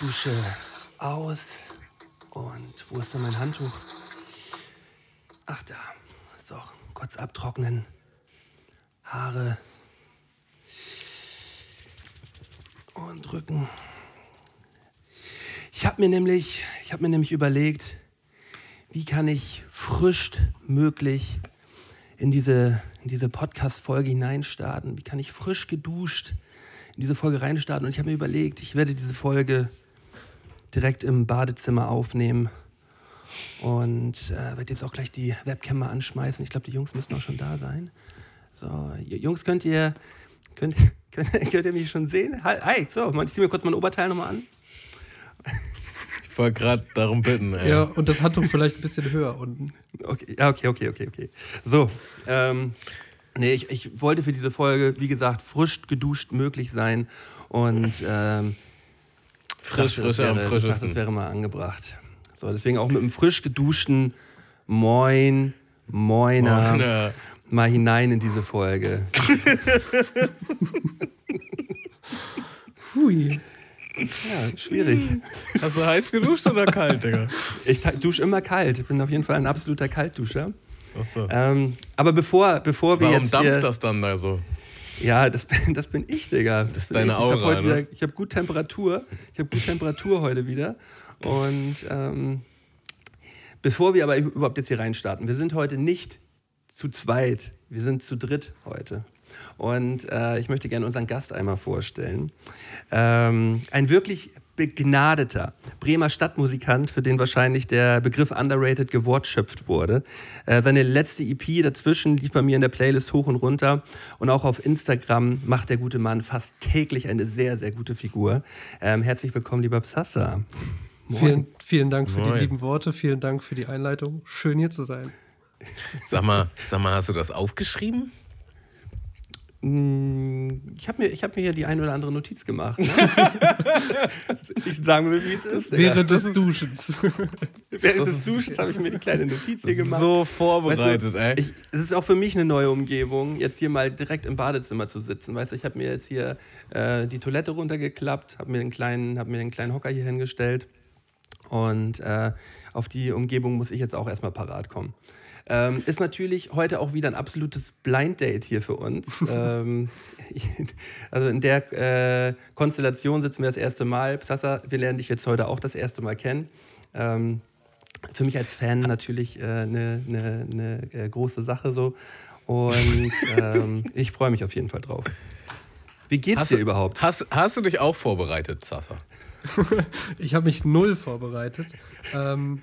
Dusche aus. Und wo ist denn mein Handtuch? Ach da. So, kurz abtrocknen. Haare. Und Rücken. Ich habe mir nämlich, ich habe mir nämlich überlegt, wie kann ich frisch möglich in diese, in diese Podcast-Folge hineinstarten? Wie kann ich frisch geduscht in diese Folge reinstarten? Und ich habe mir überlegt, ich werde diese Folge direkt im Badezimmer aufnehmen und äh, werde jetzt auch gleich die Webcam mal anschmeißen. Ich glaube, die Jungs müssen auch schon da sein. So, Jungs, könnt ihr, könnt, könnt, könnt ihr mich schon sehen? Hi, hi so, ich ziehe mir kurz mein Oberteil nochmal an. Ich wollte gerade darum bitten. Ey. Ja, und das Handtuch vielleicht ein bisschen höher unten. Okay, okay, okay, okay, okay. So, ähm, nee, ich, ich wollte für diese Folge, wie gesagt, frisch geduscht möglich sein und ähm, Frisch, dachte, frischer am wäre- dachte, Das wäre mal angebracht. So, deswegen auch mit einem frisch geduschten Moin, Moiner Moiner. mal hinein in diese Folge. Hui. Ja, schwierig. Hast du heiß geduscht oder kalt, Digga? Ich dusche immer kalt. Ich bin auf jeden Fall ein absoluter Kaltduscher. Achso. Ähm, aber bevor, bevor wir Warum jetzt dampft hier, das dann da so? Ja, das, bin- das bin ich, Digga. Das ist deine ich. Ich habe Aura, heute ne? wieder, ich habe gut Temperatur. Ich habe gut Temperatur heute wieder. Und ähm, bevor wir aber überhaupt jetzt hier reinstarten, wir sind heute nicht zu zweit, wir sind zu dritt heute. Und äh, ich möchte gerne unseren Gast einmal vorstellen. Ähm, ein wirklich begnadeter Bremer Stadtmusikant, für den wahrscheinlich der Begriff underrated gewortschöpft wurde. Äh, seine letzte EP dazwischen lief bei mir in der Playlist hoch und runter. Und auch auf Instagram macht der gute Mann fast täglich eine sehr, sehr gute Figur. Ähm, herzlich willkommen, lieber Psassa. Vielen, vielen Dank für Moin. die lieben Worte, vielen Dank für die Einleitung. Schön hier zu sein. Sag mal, sag mal, hast du das aufgeschrieben? Mm, Ich habe mir, ich hab mir hier die ein oder andere Notiz gemacht. Ne? ich sagen will, wie es ist. Während des Duschens. Während des Duschens habe ich mir die kleine Notiz hier gemacht. So Weißt vorbereitet, du, ey. ich, es ist auch für mich eine neue Umgebung, jetzt hier mal direkt im Badezimmer zu sitzen. Weißt du, ich habe mir jetzt hier äh, die Toilette runtergeklappt, habe mir, den kleinen- hab mir den kleinen Hocker hier hingestellt und äh, auf die Umgebung muss ich jetzt auch erstmal parat kommen. Ähm, ist natürlich heute auch wieder ein absolutes Blind Date hier für uns. ähm, ich, also in der äh, Konstellation sitzen wir das erste Mal. Psassa, wir lernen dich jetzt heute auch das erste Mal kennen. Ähm, für mich als Fan natürlich eine äh, ne, ne, ne, äh, große Sache so. Und ähm, ich freue mich auf jeden Fall drauf. Wie geht's Hast dir du- überhaupt? Hast, hast du dich auch vorbereitet, Sasa? Ich habe mich null vorbereitet. Ähm,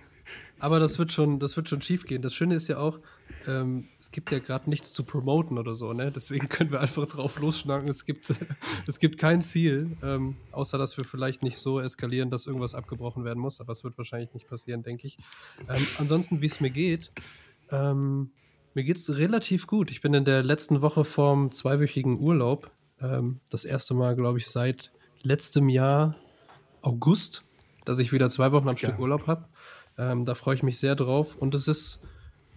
aber das wird schon, das wird schon schief gehen. Das Schöne ist ja auch, ähm, es gibt ja gerade nichts zu promoten oder so, ne? Deswegen können wir einfach drauf losschnacken. Es gibt, es gibt kein Ziel, ähm, außer dass wir vielleicht nicht so eskalieren, dass irgendwas abgebrochen werden muss. Aber es wird wahrscheinlich nicht passieren, denke ich. Ähm, ansonsten, wie es mir geht, ähm, mir geht es relativ gut. Ich bin in der letzten Woche vorm zweiwöchigen Urlaub. Ähm, das erste Mal, glaube ich, seit letztem Jahr August, dass ich wieder zwei Wochen am Stück Urlaub habe. Ähm, da freue ich mich sehr drauf. Und es ist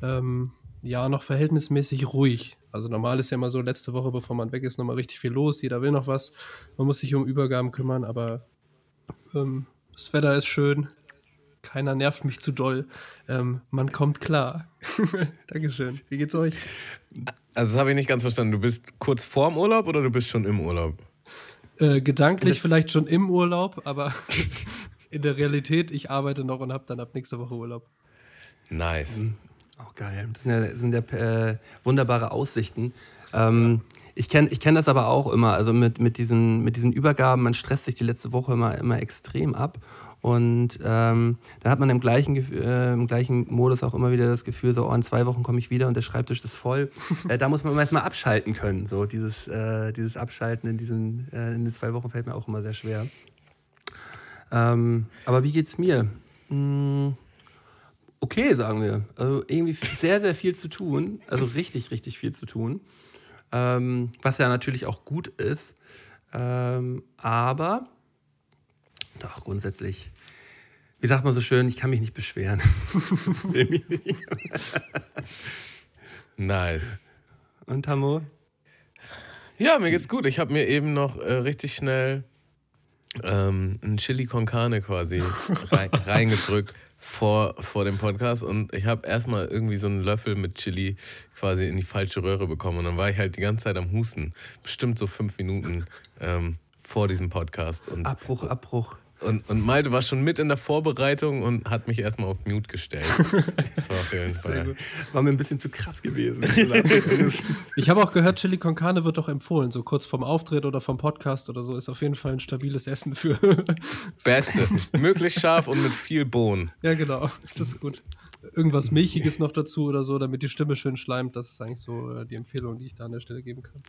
ähm, ja noch verhältnismäßig ruhig. Also normal ist ja immer so, letzte Woche, bevor man weg ist, nochmal richtig viel los. Jeder will noch was. Man muss sich um Übergaben kümmern, aber ähm, das Wetter ist schön. Keiner nervt mich zu doll. Ähm, man kommt klar. Dankeschön. Wie geht's euch? Also, das habe ich nicht ganz verstanden. Du bist kurz vorm Urlaub oder du bist schon im Urlaub? Äh, gedanklich Jetzt- vielleicht schon im Urlaub, aber in der Realität, ich arbeite noch und habe dann ab nächster Woche Urlaub. Nice. Auch geil. Das sind ja, sind ja äh, wunderbare Aussichten. Ähm, ich kenne ich kenn das aber auch immer, also mit, mit, diesen, mit diesen Übergaben, man stresst sich die letzte Woche immer, immer extrem ab. Und ähm, dann hat man im gleichen, äh, im gleichen Modus auch immer wieder das Gefühl, so, oh, in zwei Wochen komme ich wieder und der Schreibtisch ist voll. äh, da muss man erstmal abschalten können. So, dieses, äh, dieses Abschalten in diesen, äh, in den zwei Wochen fällt mir auch immer sehr schwer. Ähm, aber wie geht's mir? Hm, okay, sagen wir. Also irgendwie sehr, sehr viel zu tun. Also richtig, richtig viel zu tun. Ähm, was ja natürlich auch gut ist. Ähm, aber doch, grundsätzlich, wie sagt man so schön, ich kann mich nicht beschweren. Nice. Und Tammo? Ja, mir geht's gut. Ich habe mir eben noch äh, richtig schnell ähm, ein Chili con Carne quasi rein, reingedrückt vor, vor dem Podcast und ich habe erstmal irgendwie so einen Löffel mit Chili quasi in die falsche Röhre bekommen und dann war ich halt die ganze Zeit am Husten. Bestimmt so fünf Minuten ähm, vor diesem Podcast. Und, Abbruch, Abbruch. Und, und Malte war schon mit in der Vorbereitung und hat mich erstmal auf Mute gestellt. Das war auf jeden Fall. War mir ein bisschen zu krass gewesen. Ich habe auch gehört, Chili con Carne wird doch empfohlen, so kurz vorm Auftritt oder vom Podcast oder so. Ist auf jeden Fall ein stabiles Essen für. Beste. Möglichst scharf und mit viel Bohnen. ja, genau. Das ist gut. Irgendwas Milchiges noch dazu oder so, damit die Stimme schön schleimt. Das ist eigentlich so äh, die Empfehlung, die ich da an der Stelle geben kann.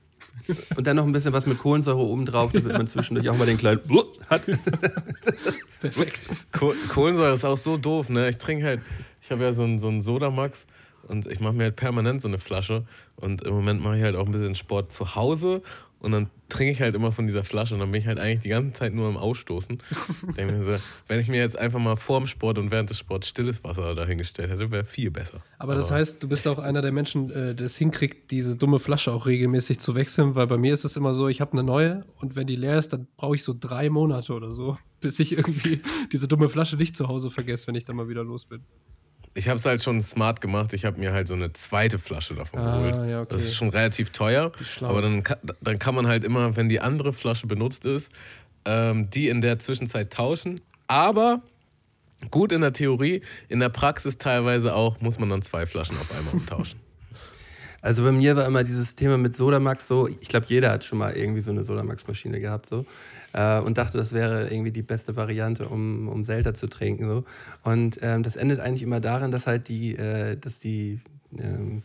Und dann noch ein bisschen was mit Kohlensäure oben drauf, damit man zwischendurch auch mal den kleinen hat. Perfekt. Koh Kohlensäure ist auch so doof, ne? Ich trinke halt, ich habe ja so einen so einen Sodamax und ich mache mir halt permanent so eine Flasche und im Moment mache ich halt auch ein bisschen Sport zu Hause und dann trinke ich halt immer von dieser Flasche und dann bin ich halt eigentlich die ganze Zeit nur am Ausstoßen. Denke mir so, wenn ich mir jetzt einfach mal vorm Sport und während des Sports stilles Wasser dahingestellt hätte, wäre viel besser. Aber das heißt, du bist auch einer der Menschen, äh, der es hinkriegt, diese dumme Flasche auch regelmäßig zu wechseln, weil bei mir ist es immer so, ich habe eine neue und wenn die leer ist, dann brauche ich so drei Monate oder so, bis ich irgendwie diese dumme Flasche nicht zu Hause vergesse, wenn ich dann mal wieder los bin. Ich habe es halt schon smart gemacht. Ich habe mir halt so eine zweite Flasche davon Ah, geholt. ja, okay. Das ist schon relativ teuer. Aber dann, dann kann man halt immer, wenn die andere Flasche benutzt ist, ähm, die in der Zwischenzeit tauschen. Aber gut in der Theorie, in der Praxis teilweise auch, muss man dann zwei Flaschen auf einmal umtauschen. Also bei mir war immer dieses Thema mit Sodamax so, ich glaube, jeder hat schon mal irgendwie so eine Sodamax-Maschine gehabt so äh, und dachte, das wäre irgendwie die beste Variante, um, um Selta zu trinken so. Und ähm, das endet eigentlich immer darin, dass halt die, äh, dass die, ähm,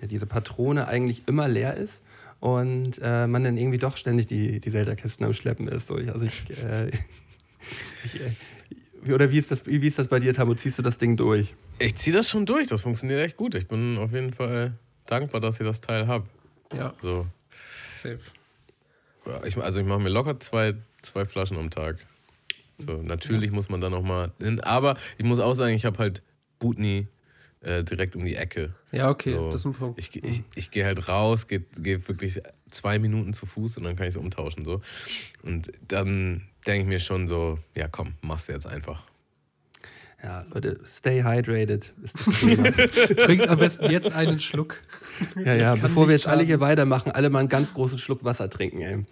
ja, diese Patrone eigentlich immer leer ist und äh, man dann irgendwie doch ständig die, die Selta-Kisten am Schleppen ist. So. Also ich, äh, ich äh, oder wie ist, das, wie ist das bei dir, Tamo? Ziehst du das Ding durch? Ich ziehe das schon durch, das funktioniert echt gut. Ich bin auf jeden Fall dankbar, dass ich das Teil habe. Ja, So. safe. Ja, Ich, also ich mache mir locker zwei, zwei Flaschen am Tag. So, natürlich muss man dann noch mal hin. Aber ich muss auch sagen, ich habe halt Butni äh, direkt um die Ecke. Ja, okay, So, das ist ein Punkt. Ich, ich, ich gehe halt raus, gehe geh wirklich zwei Minuten zu Fuß und dann kann ich es umtauschen. So. Und dann denke ich mir schon so, ja komm, machst du jetzt einfach. Ja, Leute, stay hydrated ist das Thema. Trinkt am besten jetzt einen Schluck. Ja, ja, bevor wir jetzt alle schaden. hier weitermachen, alle mal einen ganz großen Schluck Wasser trinken, ey.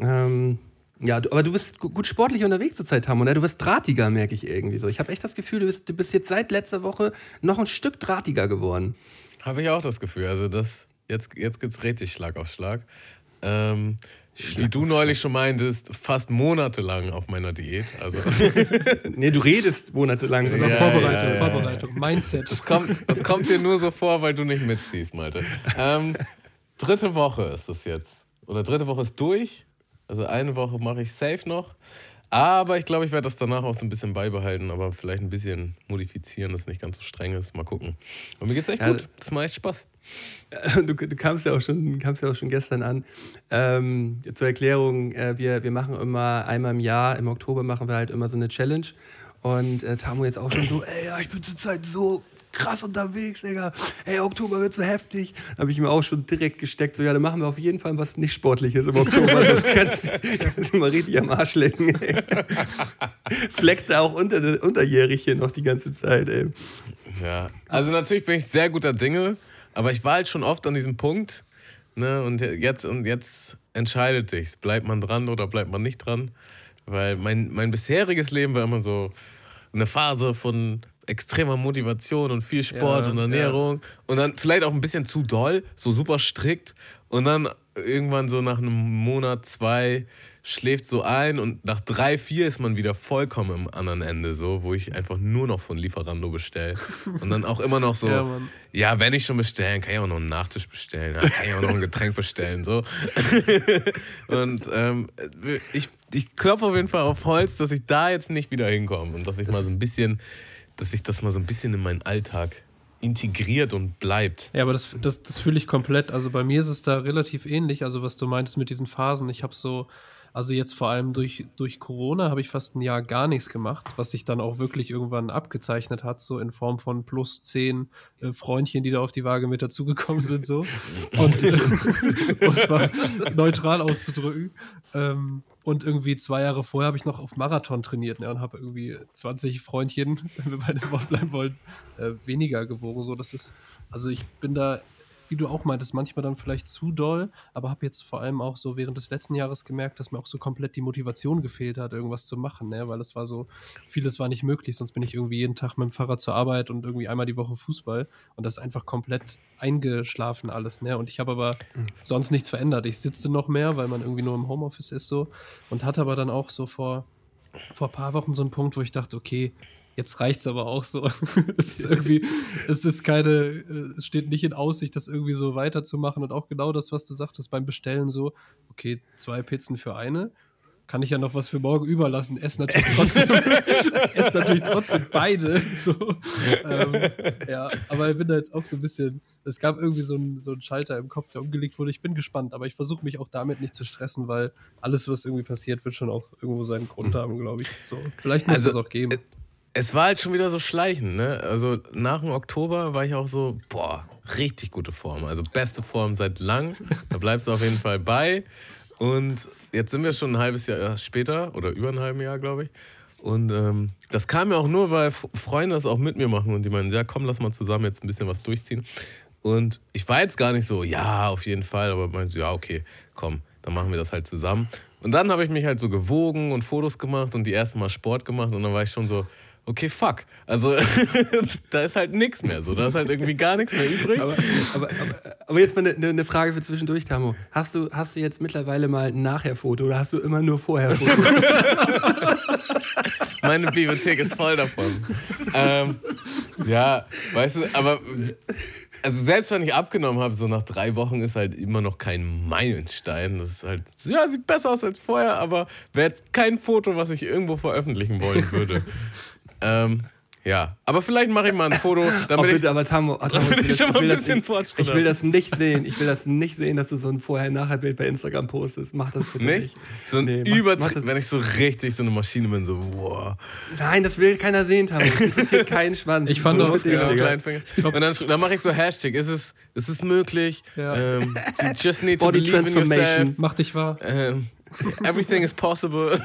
Ähm, ja, du, aber du bist gu- gut sportlich unterwegs zur Zeit, Hamon. Ne? Du wirst drahtiger, merke ich irgendwie so. Ich habe echt das Gefühl, du bist, du bist jetzt seit letzter Woche noch ein Stück drahtiger geworden. Habe ich auch das Gefühl. Also das, jetzt, jetzt geht es richtig Schlag auf Schlag. Ähm, wie du neulich schon meintest, fast monatelang auf meiner Diät. Also Nee, du redest monatelang. Also So. Ja, Vorbereitung, ja, ja. Vorbereitung, Mindset. Das kommt, das kommt dir nur so vor, weil du nicht mitziehst, Malte. Ähm, dritte Woche ist es jetzt. Oder dritte Woche ist durch. Also eine Woche mache ich safe noch. Aber ich glaube, ich werde das danach auch so ein bisschen beibehalten, aber vielleicht ein bisschen modifizieren, dass es nicht ganz so streng ist. Mal gucken. Und mir geht's echt Ja, gut. Das macht echt Spaß. Du, du kamst, ja auch schon, kamst ja auch schon gestern an. Ähm, zur Erklärung, äh, wir, wir machen immer einmal im Jahr, im Oktober machen wir halt immer so eine Challenge. Und äh, Tamu jetzt auch schon so, ey, ja, ich bin zurzeit so krass unterwegs, Digga. Ey, Oktober wird so heftig. Da habe ich mir auch schon direkt gesteckt, so, ja, dann machen wir auf jeden Fall was nicht Sportliches im Oktober. Das kannst, kannst du mal richtig am Arsch lecken, ey. Flext da auch unter, unterjährig hier noch die ganze Zeit, ey. Ja, also natürlich bin ich sehr guter Dinge, aber ich war halt schon oft an diesem Punkt, ne, und jetzt, und jetzt entscheidet sich's. Bleibt man dran oder bleibt man nicht dran? Weil mein, mein bisheriges Leben war immer so eine Phase von extremer Motivation und viel Sport Ja, und Ernährung und dann vielleicht auch ein bisschen zu doll, so super strikt und dann irgendwann so nach einem Monat, zwei schläft so ein und nach drei, vier ist man wieder vollkommen am anderen Ende, so, wo ich einfach nur noch von Lieferando bestelle. Und dann auch immer noch so, Ja, ja, wenn ich schon bestellen, kann ich auch noch einen Nachtisch bestellen, ja, kann ich auch noch ein Getränk bestellen, so. und ähm, ich, ich klopfe auf jeden Fall auf Holz, dass ich da jetzt nicht wieder hinkomme und dass ich mal so ein bisschen, dass ich das mal so ein bisschen in meinen Alltag integriert und bleibt. Ja, aber das, das, das fühle ich komplett. Also bei mir ist es da relativ ähnlich. Also was du meinst mit diesen Phasen. Ich habe so, also jetzt vor allem durch, durch Corona habe ich fast ein Jahr gar nichts gemacht, was sich dann auch wirklich irgendwann abgezeichnet hat, so in Form von plus zehn äh, Freundchen, die da auf die Waage mit dazugekommen sind, so. Und äh, um es mal neutral auszudrücken. Ähm, und irgendwie zwei Jahre vorher habe ich noch auf Marathon trainiert ne, und habe irgendwie 20 Freundchen, wenn wir bei dem Wort bleiben wollen, äh, weniger gewogen. So, das ist, also ich bin da, wie du auch meintest, manchmal dann vielleicht zu doll, aber habe jetzt vor allem auch so während des letzten Jahres gemerkt, dass mir auch so komplett die Motivation gefehlt hat, irgendwas zu machen, ne? weil es war so, vieles war nicht möglich, sonst bin ich irgendwie jeden Tag mit dem Fahrrad zur Arbeit und irgendwie einmal die Woche Fußball und das ist einfach komplett eingeschlafen alles, ne? Und ich habe aber sonst nichts verändert. Ich sitze noch mehr, weil man irgendwie nur im Homeoffice ist so und hatte aber dann auch so vor vor ein paar Wochen so einen Punkt, wo ich dachte, okay, jetzt reicht's aber auch so. es ist irgendwie, es ist keine, äh, es steht nicht in Aussicht, das irgendwie so weiterzumachen. Und auch genau das, was du sagtest beim Bestellen, so, okay, zwei Pizzen für eine. Kann ich ja noch was für morgen überlassen. Ess natürlich trotzdem, ess natürlich trotzdem beide. So. Ähm, ja, aber ich bin da jetzt auch so ein bisschen. Es gab irgendwie so einen, so einen Schalter im Kopf, der umgelegt wurde. Ich bin gespannt, aber ich versuche mich auch damit nicht zu stressen, weil alles, was irgendwie passiert, wird schon auch irgendwo seinen Grund haben, glaube ich. So, vielleicht muss Also, das auch geben. Es war halt schon wieder so schleichend, ne? Also nach dem Oktober war ich auch so, boah, richtig gute Form. Also beste Form seit lang. Da bleibst du auf jeden Fall bei. Und jetzt sind wir schon ein halbes Jahr später oder über ein halbes Jahr, glaube ich. Und ähm, das kam ja auch nur, weil Freunde das auch mit mir machen und die meinen, ja komm, lass mal zusammen jetzt ein bisschen was durchziehen. Und ich war jetzt gar nicht so, ja, auf jeden Fall, aber meinte so, ja, okay, komm, dann machen wir das halt zusammen. Und dann habe ich mich halt so gewogen und Fotos gemacht und die ersten Mal Sport gemacht und dann war ich schon so, okay, fuck. Also da ist halt nichts mehr so, da ist halt irgendwie gar nichts mehr übrig. Aber, aber, aber, aber jetzt mal eine, eine Frage für zwischendurch, Tamo. Hast du, hast du jetzt mittlerweile mal ein Nachher-Foto oder hast du immer nur Vorher-Foto? Meine Bibliothek ist voll davon. ähm, ja, weißt du, aber also selbst wenn ich abgenommen habe, so nach drei Wochen ist halt immer noch kein Meilenstein. Das ist halt, ja, sieht besser aus als vorher, aber wäre jetzt kein Foto, was ich irgendwo veröffentlichen wollen würde. Ähm, ja, aber vielleicht mache ich mal ein Foto, Oh, damit ich bitte, aber Tamo, oh, Tamo, ich schon mal ein will bisschen ich, Fortschritt ich will das nicht sehen. Ich will das nicht sehen, dass du so ein Vorher-Nachher-Bild bei Instagram postest. Mach das bitte nicht. nicht. So ein Nee, mach- mach wenn ich so richtig so eine Maschine bin, so, wow. Nein, das will keiner sehen, Tamo. Das interessiert keinen Schwanz. Ich fand so, auch- bitte, Ja. Und dann, dann mache ich so Hashtag. Ist es, ist es möglich? Ja. Ähm, you just need to Body believe in yourself. transformation. Mach dich wahr. Ähm, everything is possible.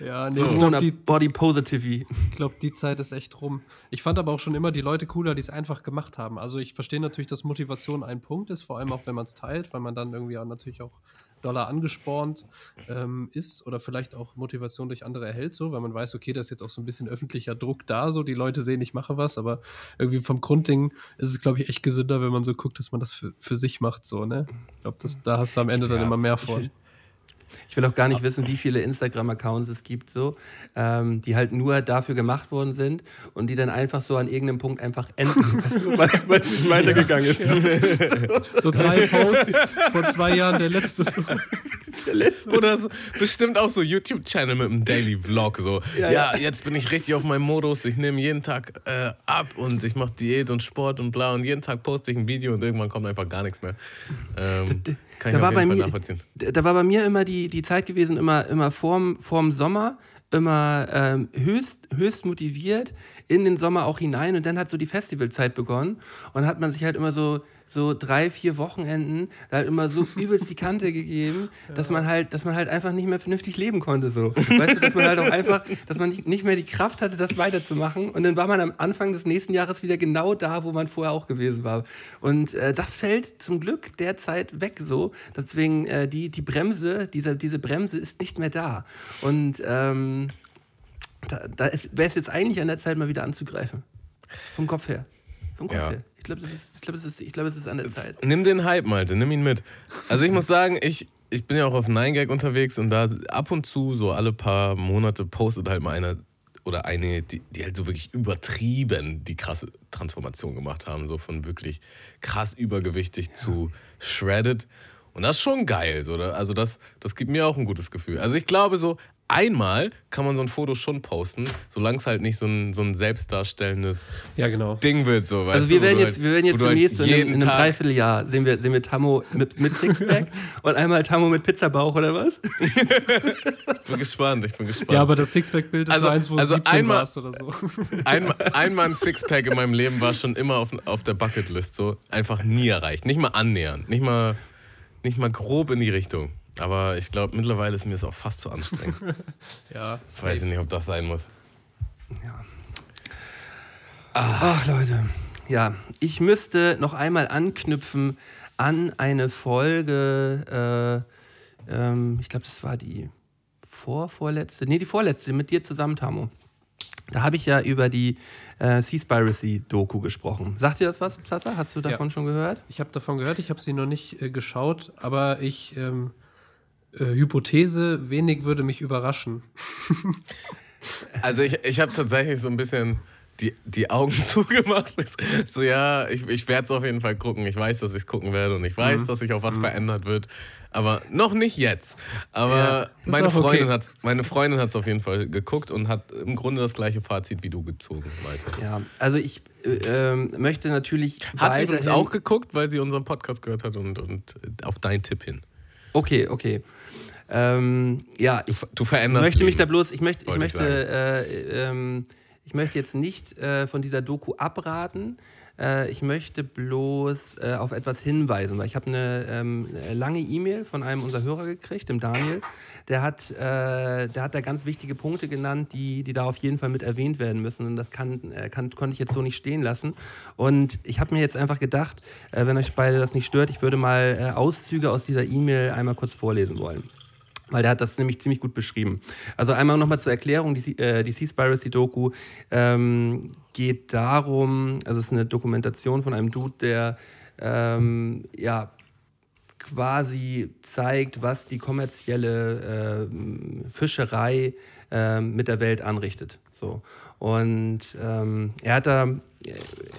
Ja, nee, glaube, die, Body Positivity. ich glaub, die Zeit ist echt rum. Ich fand aber auch schon immer die Leute cooler, die es einfach gemacht haben. Also ich verstehe natürlich, dass Motivation ein Punkt ist, vor allem auch wenn man es teilt, weil man dann irgendwie auch natürlich auch Dollar angespornt ähm, ist oder vielleicht auch Motivation durch andere erhält, so, weil man weiß, okay, da ist jetzt auch so ein bisschen öffentlicher Druck da, so die Leute sehen, ich mache was, aber irgendwie vom Grundding ist es, glaube ich, echt gesünder, wenn man so guckt, dass man das für, für sich macht, so, ne? Ich glaube, da hast du am Ende dann Ja, immer mehr vor. Ich will auch gar nicht wissen, wie viele Instagram-Accounts es gibt, so, ähm, die halt nur dafür gemacht worden sind und die dann einfach so an irgendeinem Punkt einfach enden, weil es nicht weitergegangen ist. So drei Posts vor zwei Jahren, der letzte. So. Der letzte. Oder so, bestimmt auch so YouTube-Channel mit einem Daily Vlog. So, ja, Ja, jetzt bin ich richtig auf meinem Modus. Ich nehme jeden Tag äh, ab und ich mache Diät und Sport und bla. Und jeden Tag poste ich ein Video und irgendwann kommt einfach gar nichts mehr. Ähm, kann ich da war auf bei mir, da war bei mir immer die, die Zeit gewesen, immer, immer vorm, vorm Sommer, immer ähm, höchst, höchst motiviert in den Sommer auch hinein. Und dann hat so die Festivalzeit begonnen. Und hat man sich halt immer so so drei, vier Wochenenden da halt immer so übelst die Kante gegeben, dass man halt, dass man halt einfach nicht mehr vernünftig leben konnte. So. Weißt du, dass man halt auch einfach, dass man nicht, nicht mehr die Kraft hatte, das weiterzumachen. Und dann war man am Anfang des nächsten Jahres wieder genau da, wo man vorher auch gewesen war. Und äh, das fällt zum Glück derzeit weg so. Deswegen äh, die, die Bremse, diese, diese Bremse ist nicht mehr da. Und ähm, Da, da wäre es jetzt eigentlich an der Zeit, mal wieder anzugreifen. Vom Kopf her. Ja. her. Ich glaube, es, ist- ich glaub, es, ist- ich glaub, es ist an der Zeit. Nimm den Hype, Malte, nimm ihn mit. Also ich muss sagen, ich, ich bin ja auch auf 9gag unterwegs und da ab und zu, so alle paar Monate, postet halt mal einer oder eine, die, die halt so wirklich übertrieben die krasse Transformation gemacht haben, so von wirklich krass übergewichtig zu shredded. Und das ist schon geil, oder? Also das, das gibt mir auch ein gutes Gefühl. Also ich glaube so, einmal kann man so ein Foto schon posten, solange es halt nicht so ein, so ein selbstdarstellendes Ja, genau. Ding wird, so, weißt Also wir werden du jetzt, halt- wir werden jetzt du halt demnächst so in, einem- in einem Dreivierteljahr sehen wir, sehen wir Tammo mit, mit Sixpack und einmal Tammo mit Pizzabauch oder was? Ich bin gespannt, ich bin gespannt. Ja, aber das Sixpack-Bild ist Also- so eins, wo also du 17 einmal- warst oder so. ein, einmal ein Sixpack in meinem Leben war schon immer auf, auf der Bucketlist so einfach nie erreicht. Nicht mal annähernd, nicht mal, nicht mal grob in die Richtung. Aber ich glaube, mittlerweile ist mir das auch fast zu anstrengend. Ja, Ich weiß nicht, ob das sein muss. Ach Leute, ja, ich müsste noch einmal anknüpfen an eine Folge, äh, ähm, ich glaube, das war die vorvorletzte, nee, die vorletzte mit dir zusammen, Tamo. Da habe ich ja über die äh, Seaspiracy-Doku gesprochen. Sagt dir das was, Sasa? Hast du davon Ja. schon gehört? Ich habe davon gehört, ich habe sie noch nicht äh, geschaut, aber ich, ähm, äh, Hypothese, wenig würde mich überraschen. Also ich, ich habe tatsächlich so ein bisschen die, die Augen zugemacht. So ja, ich, ich werde es auf jeden Fall gucken. Ich weiß, dass ich es gucken werde und ich weiß, Mhm. dass sich auch was verändert wird. Aber noch nicht jetzt. Aber Ja, meine, auch okay. Freundin hat's, meine Freundin hat es auf jeden Fall geguckt und hat im Grunde das gleiche Fazit wie du gezogen, Malte. Ja, also ich äh, ähm, möchte natürlich. Hat sie übrigens auch geguckt, weil sie unseren Podcast gehört hat und, und auf deinen Tipp hin. Okay, okay. Ähm, ja, ich Du veränderst möchte mich Leben, da bloß, ich möchte, ich wollte ich möchte, äh, ähm, ich möchte jetzt nicht äh, von dieser Doku abraten. Äh, ich möchte bloß äh, auf etwas hinweisen, weil ich habe eine ähm, eine lange E-Mail von einem unserer Hörer gekriegt, dem Daniel. Der hat, äh, der hat da ganz wichtige Punkte genannt, die, die da auf jeden Fall mit erwähnt werden müssen. Und das kann, äh, kann, konnte ich jetzt so nicht stehen lassen. Und ich habe mir jetzt einfach gedacht, äh, wenn euch beide das nicht stört, ich würde mal äh, Auszüge aus dieser E-Mail einmal kurz vorlesen wollen. Weil der hat das nämlich ziemlich gut beschrieben. Also einmal nochmal zur Erklärung, die, äh, die Seaspiracy-Doku ähm, geht darum, also es ist eine Dokumentation von einem Dude, der ähm, ja, quasi zeigt, was die kommerzielle ähm, Fischerei ähm, mit der Welt anrichtet. So. Und ähm, er, hat da,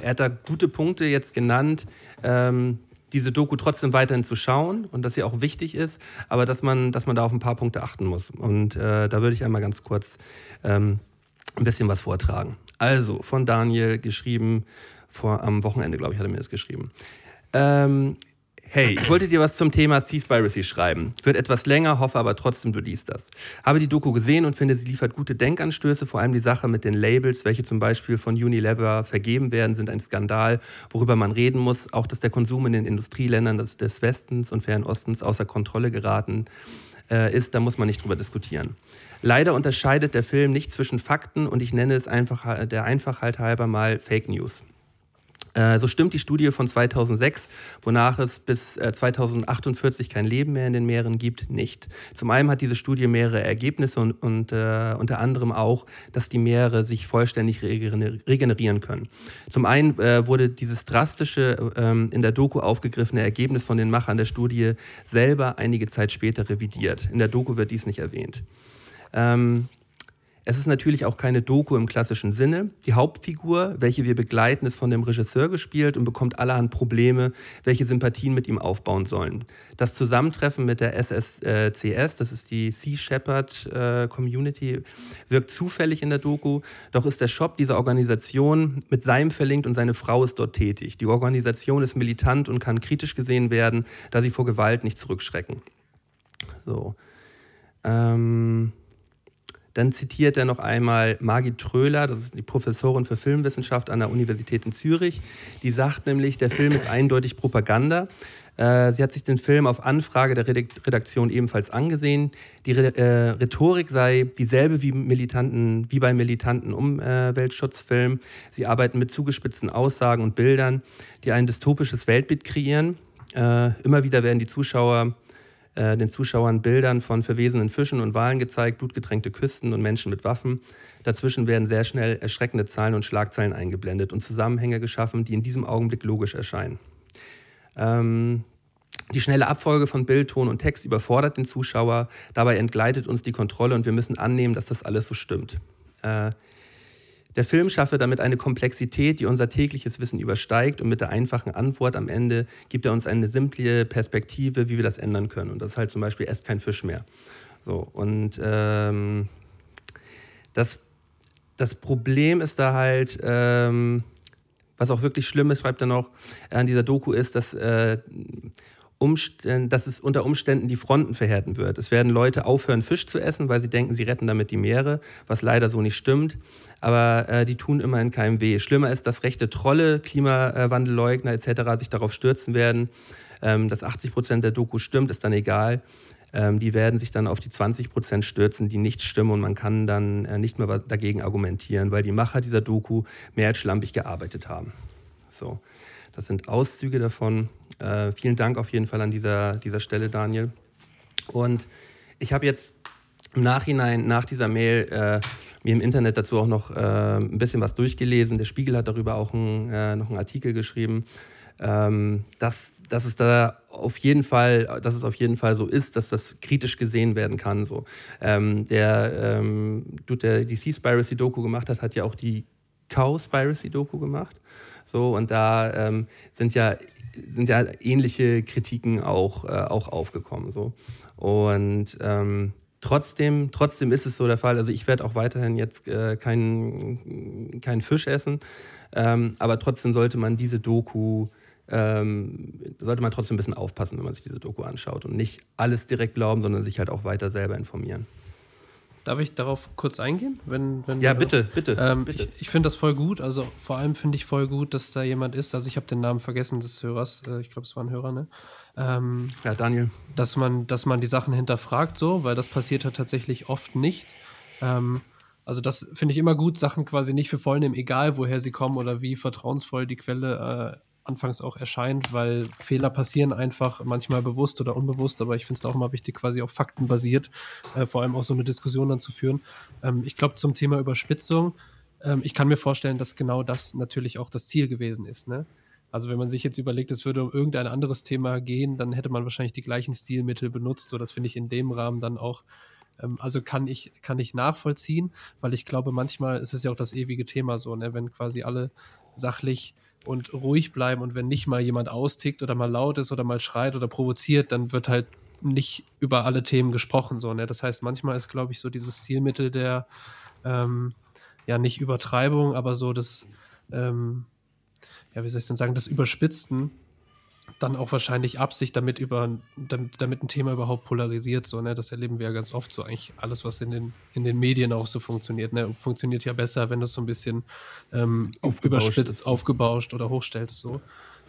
er hat da gute Punkte jetzt genannt, ähm, diese Doku trotzdem weiterhin zu schauen und dass sie auch wichtig ist, aber dass man, dass man da auf ein paar Punkte achten muss. Und äh, da würde ich einmal ganz kurz ähm, ein bisschen was vortragen. Also von Daniel geschrieben, vor, am Wochenende, glaube ich, hat er mir das geschrieben. Ähm, hey, ich wollte dir was zum Thema Seaspiracy schreiben. Wird etwas länger, hoffe aber trotzdem, du liest das. Habe die Doku gesehen und finde, sie liefert gute Denkanstöße, vor allem die Sache mit den Labels, welche zum Beispiel von Unilever vergeben werden, sind ein Skandal, worüber man reden muss. Auch, dass der Konsum in den Industrieländern des, des Westens und Fernen Ostens außer Kontrolle geraten äh, ist, da muss man nicht drüber diskutieren. Leider unterscheidet der Film nicht zwischen Fakten und ich nenne es einfach der Einfachheit halber mal Fake News. Äh, So stimmt die Studie von 2006, wonach es bis äh, 2048 kein Leben mehr in den Meeren gibt, nicht. Zum einen hat diese Studie mehrere Ergebnisse und, und äh, unter anderem auch, dass die Meere sich vollständig regener- regenerieren können. Zum einen äh, wurde dieses drastische, ähm, in der Doku aufgegriffene Ergebnis von den Machern der Studie selber einige Zeit später revidiert. In der Doku wird dies nicht erwähnt. Ähm, es ist natürlich auch keine Doku im klassischen Sinne. Die Hauptfigur, welche wir begleiten, ist von dem Regisseur gespielt und bekommt allerhand Probleme, welche Sympathien mit ihm aufbauen sollen. Das Zusammentreffen mit der SSCS, das ist die Sea Shepherd äh, Community, wirkt zufällig in der Doku, doch ist der Shop dieser Organisation mit seinem verlinkt und seine Frau ist dort tätig. Die Organisation ist militant und kann kritisch gesehen werden, da sie vor Gewalt nicht zurückschrecken. So. Ähm, dann zitiert er noch einmal Margit Tröler, das ist die Professorin für Filmwissenschaft an der Universität in Zürich. Die sagt nämlich, der Film ist eindeutig Propaganda. Äh, sie hat sich den Film auf Anfrage der Redak- Redaktion ebenfalls angesehen. Die äh, Rhetorik sei dieselbe wie, militanten, wie bei militanten Umweltschutzfilmen. Sie arbeiten mit zugespitzten Aussagen und Bildern, die ein dystopisches Weltbild kreieren. Äh, immer wieder werden die Zuschauer äh, den Zuschauern Bildern von verwesenen Fischen und Walen gezeigt, blutgetränkte Küsten und Menschen mit Waffen. Dazwischen werden sehr schnell erschreckende Zahlen und Schlagzeilen eingeblendet und Zusammenhänge geschaffen, die in diesem Augenblick logisch erscheinen. Ähm, die schnelle Abfolge von Bild, Ton und Text überfordert den Zuschauer. Dabei entgleitet uns die Kontrolle und wir müssen annehmen, dass das alles so stimmt. Äh, der Film schaffe damit eine Komplexität, die unser tägliches Wissen übersteigt und mit der einfachen Antwort am Ende gibt er uns eine simple Perspektive, wie wir das ändern können. Und das ist halt zum Beispiel, esst kein Fisch mehr. So, und ähm, das, das Problem ist da halt, ähm, was auch wirklich schlimm ist, schreibt er noch, an dieser Doku ist, dass äh, Umständen, dass es unter Umständen die Fronten verhärten wird. Es werden Leute aufhören, Fisch zu essen, weil sie denken, sie retten damit die Meere, was leider so nicht stimmt. Aber äh, die tun immerhin keinem weh. Schlimmer ist, dass rechte Trolle, Klimawandelleugner etc. sich darauf stürzen werden. Ähm, dass 80 Prozent der Doku stimmt, ist dann egal. Ähm, die werden sich dann auf die 20 Prozent stürzen, die nicht stimmen und man kann dann äh, nicht mehr dagegen argumentieren, weil die Macher dieser Doku mehr als schlampig gearbeitet haben. So, das sind Auszüge davon. Äh, vielen Dank auf jeden Fall an dieser, dieser Stelle, Daniel. Und ich habe jetzt im Nachhinein, nach dieser Mail, äh, mir im Internet dazu auch noch äh, ein bisschen was durchgelesen. Der Spiegel hat darüber auch ein, äh, noch einen Artikel geschrieben, ähm, dass, dass es da auf jeden Fall, dass es auf jeden Fall so ist, dass das kritisch gesehen werden kann. So. Ähm, der ähm, Dude, der die Sea-Spiracy-Doku gemacht hat, hat ja auch die Cow-Spiracy-Doku gemacht. So, und da ähm, sind ja sind ja ähnliche Kritiken auch, äh, auch aufgekommen. So. Und ähm, trotzdem, trotzdem ist es so der Fall. Also ich werde auch weiterhin jetzt äh, keinen kein Fisch essen, ähm, aber trotzdem sollte man diese Doku ähm, sollte man trotzdem ein bisschen aufpassen, wenn man sich diese Doku anschaut und nicht alles direkt glauben, sondern sich halt auch weiter selber informieren. Darf ich darauf kurz eingehen? Wenn, wenn ja, bitte, bitte, ähm, bitte. Ich, ich finde das voll gut. Also vor allem finde ich voll gut, dass da jemand ist. Also ich habe den Namen vergessen des Hörers. Äh, ich glaube, es war ein Hörer, ne? Ähm, ja, Daniel. Dass man, dass man die Sachen hinterfragt, so, weil das passiert halt tatsächlich oft nicht. Ähm, also das finde ich immer gut, Sachen quasi nicht für voll nehmen, egal woher sie kommen oder wie vertrauensvoll die Quelle äh, anfangs auch erscheint, weil Fehler passieren einfach manchmal bewusst oder unbewusst, aber ich finde es auch immer wichtig, quasi auf Fakten basiert, äh, vor allem auch so eine Diskussion dann zu führen. Ähm, ich glaube, zum Thema Überspitzung, ähm, ich kann mir vorstellen, dass genau das natürlich auch das Ziel gewesen ist. Ne? Also wenn man sich jetzt überlegt, es würde um irgendein anderes Thema gehen, dann hätte man wahrscheinlich die gleichen Stilmittel benutzt. So, das finde ich in dem Rahmen dann auch ähm, also kann ich, kann ich nachvollziehen, weil ich glaube, manchmal ist es ja auch das ewige Thema so, ne? wenn quasi alle sachlich und ruhig bleiben und wenn nicht mal jemand austickt oder mal laut ist oder mal schreit oder provoziert, dann wird halt nicht über alle Themen gesprochen. So, ne? Das heißt, manchmal ist, glaube ich, so dieses Stilmittel der, ähm, ja, nicht Übertreibung, aber so das, ähm, ja, wie soll ich denn sagen, das Überspitzten dann auch wahrscheinlich Absicht, damit, über, damit, damit ein Thema überhaupt polarisiert. So, ne? Das erleben wir ja ganz oft so. Eigentlich alles, was in den, in den Medien auch so funktioniert. Ne? Funktioniert ja besser, wenn du es so ein bisschen ähm, überspitzt, ist. aufgebauscht oder hochstellst. So.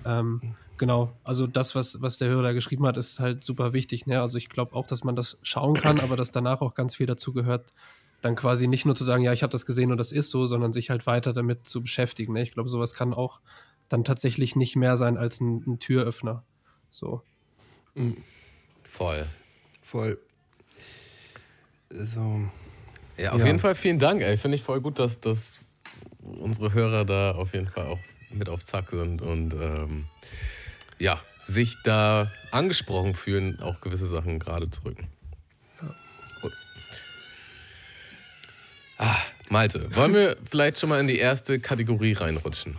Ähm, genau, also das, was, was der Hörer da geschrieben hat, ist halt super wichtig. Ne? Also ich glaube auch, dass man das schauen kann, aber dass danach auch ganz viel dazu gehört, dann quasi nicht nur zu sagen, ja, ich habe das gesehen und das ist so, sondern sich halt weiter damit zu beschäftigen. Ne? Ich glaube, sowas kann auch dann tatsächlich nicht mehr sein als ein, ein Türöffner. So. Mhm. Voll. Voll. So. Ja, auf ja. jeden Fall vielen Dank, ey. Finde ich voll gut, dass, dass unsere Hörer da auf jeden Fall auch mit auf Zack sind und ähm, ja, sich da angesprochen fühlen, auch gewisse Sachen gerade zu rücken. Ja. Ah, Malte, wollen wir vielleicht schon mal in die erste Kategorie reinrutschen?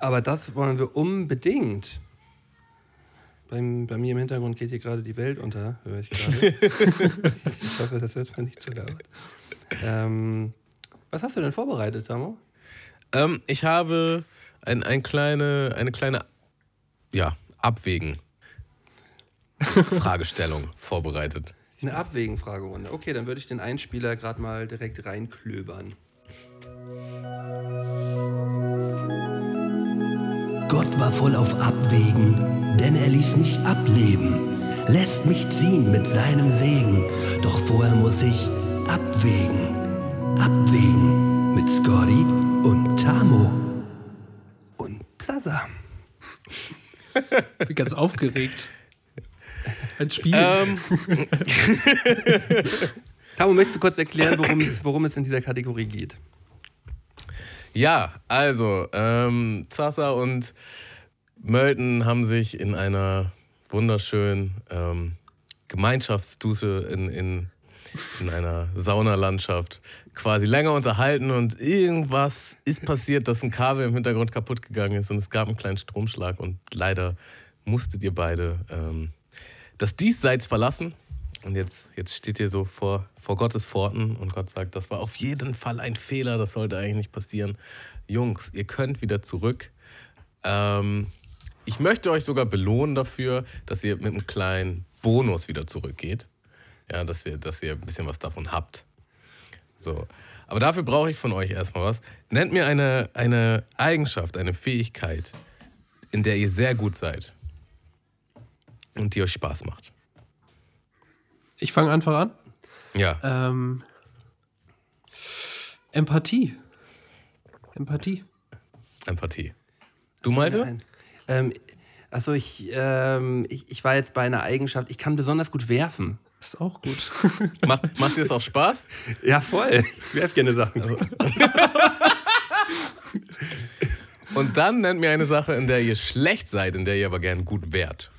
Aber das wollen wir unbedingt. Beim, bei mir im Hintergrund geht hier gerade die Welt unter, höre ich gerade. ich hoffe, das wird mir nicht zu laut. Ähm, was hast du denn vorbereitet, Tamo? Ähm, ich habe ein, ein kleine, eine kleine ja, Abwägen. Fragestellung vorbereitet. Eine Abwägen-Fragerunde. Okay, dann würde ich den Einspieler gerade mal direkt reinklöbern. Gott war voll auf Abwägen, denn er ließ mich ableben, lässt mich ziehen mit seinem Segen. Doch vorher muss ich abwägen, abwägen mit Scotty und Tamo. Und Psasa. Bin ganz aufgeregt. Ein Spiel. Ähm, Tamo, möchtest du kurz erklären, worum es, worum es in dieser Kategorie geht? Ja, also, ähm, Zasa und Mölten haben sich in einer wunderschönen ähm, Gemeinschaftsdusche in, in, in einer Saunalandschaft quasi länger unterhalten und irgendwas ist passiert, dass ein Kabel im Hintergrund kaputt gegangen ist und es gab einen kleinen Stromschlag und leider musstet ihr beide ähm, das Diesseits verlassen. Und jetzt, jetzt steht ihr so vor, vor Gottes Pforten und Gott sagt, das war auf jeden Fall ein Fehler, das sollte eigentlich nicht passieren. Jungs, ihr könnt wieder zurück. Ähm, ich möchte euch sogar belohnen dafür, dass ihr mit einem kleinen Bonus wieder zurückgeht. Ja, dass ihr, dass ihr ein bisschen was davon habt. So. Aber dafür brauche ich von euch erstmal was. Nennt mir eine, eine Eigenschaft, eine Fähigkeit, in der ihr sehr gut seid. Und die euch Spaß macht. Ich fange einfach an. Ja. Ähm, Empathie. Empathie. Empathie. Du, Malte? Nein. Ähm, also ich, ähm, ich, ich war jetzt bei einer Eigenschaft, ich kann besonders gut werfen. Ist auch gut. Macht, macht dir das auch Spaß? Ja, voll. Ich werfe gerne Sachen. Und dann nennt mir eine Sache, in der ihr schlecht seid, in der ihr aber gern gut wärt.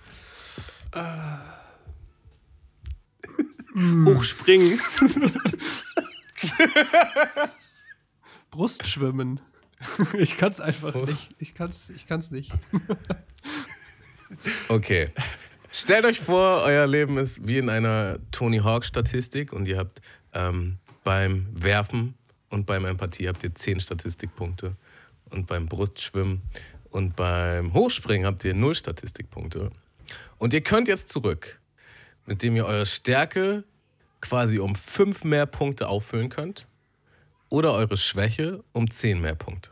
Hochspringen. Brustschwimmen. Ich kann es einfach nicht. Ich kann es ich kann's nicht. Okay. Stellt euch vor, euer Leben ist wie in einer Tony Hawk-Statistik und ihr habt ähm, beim Werfen und beim Empathie habt ihr 10 Statistikpunkte und beim Brustschwimmen und beim Hochspringen habt ihr 0 Statistikpunkte. Und ihr könnt jetzt zurück, mit dem ihr eure Stärke quasi um 5 mehr Punkte auffüllen könnt oder eure Schwäche um 10 mehr Punkte.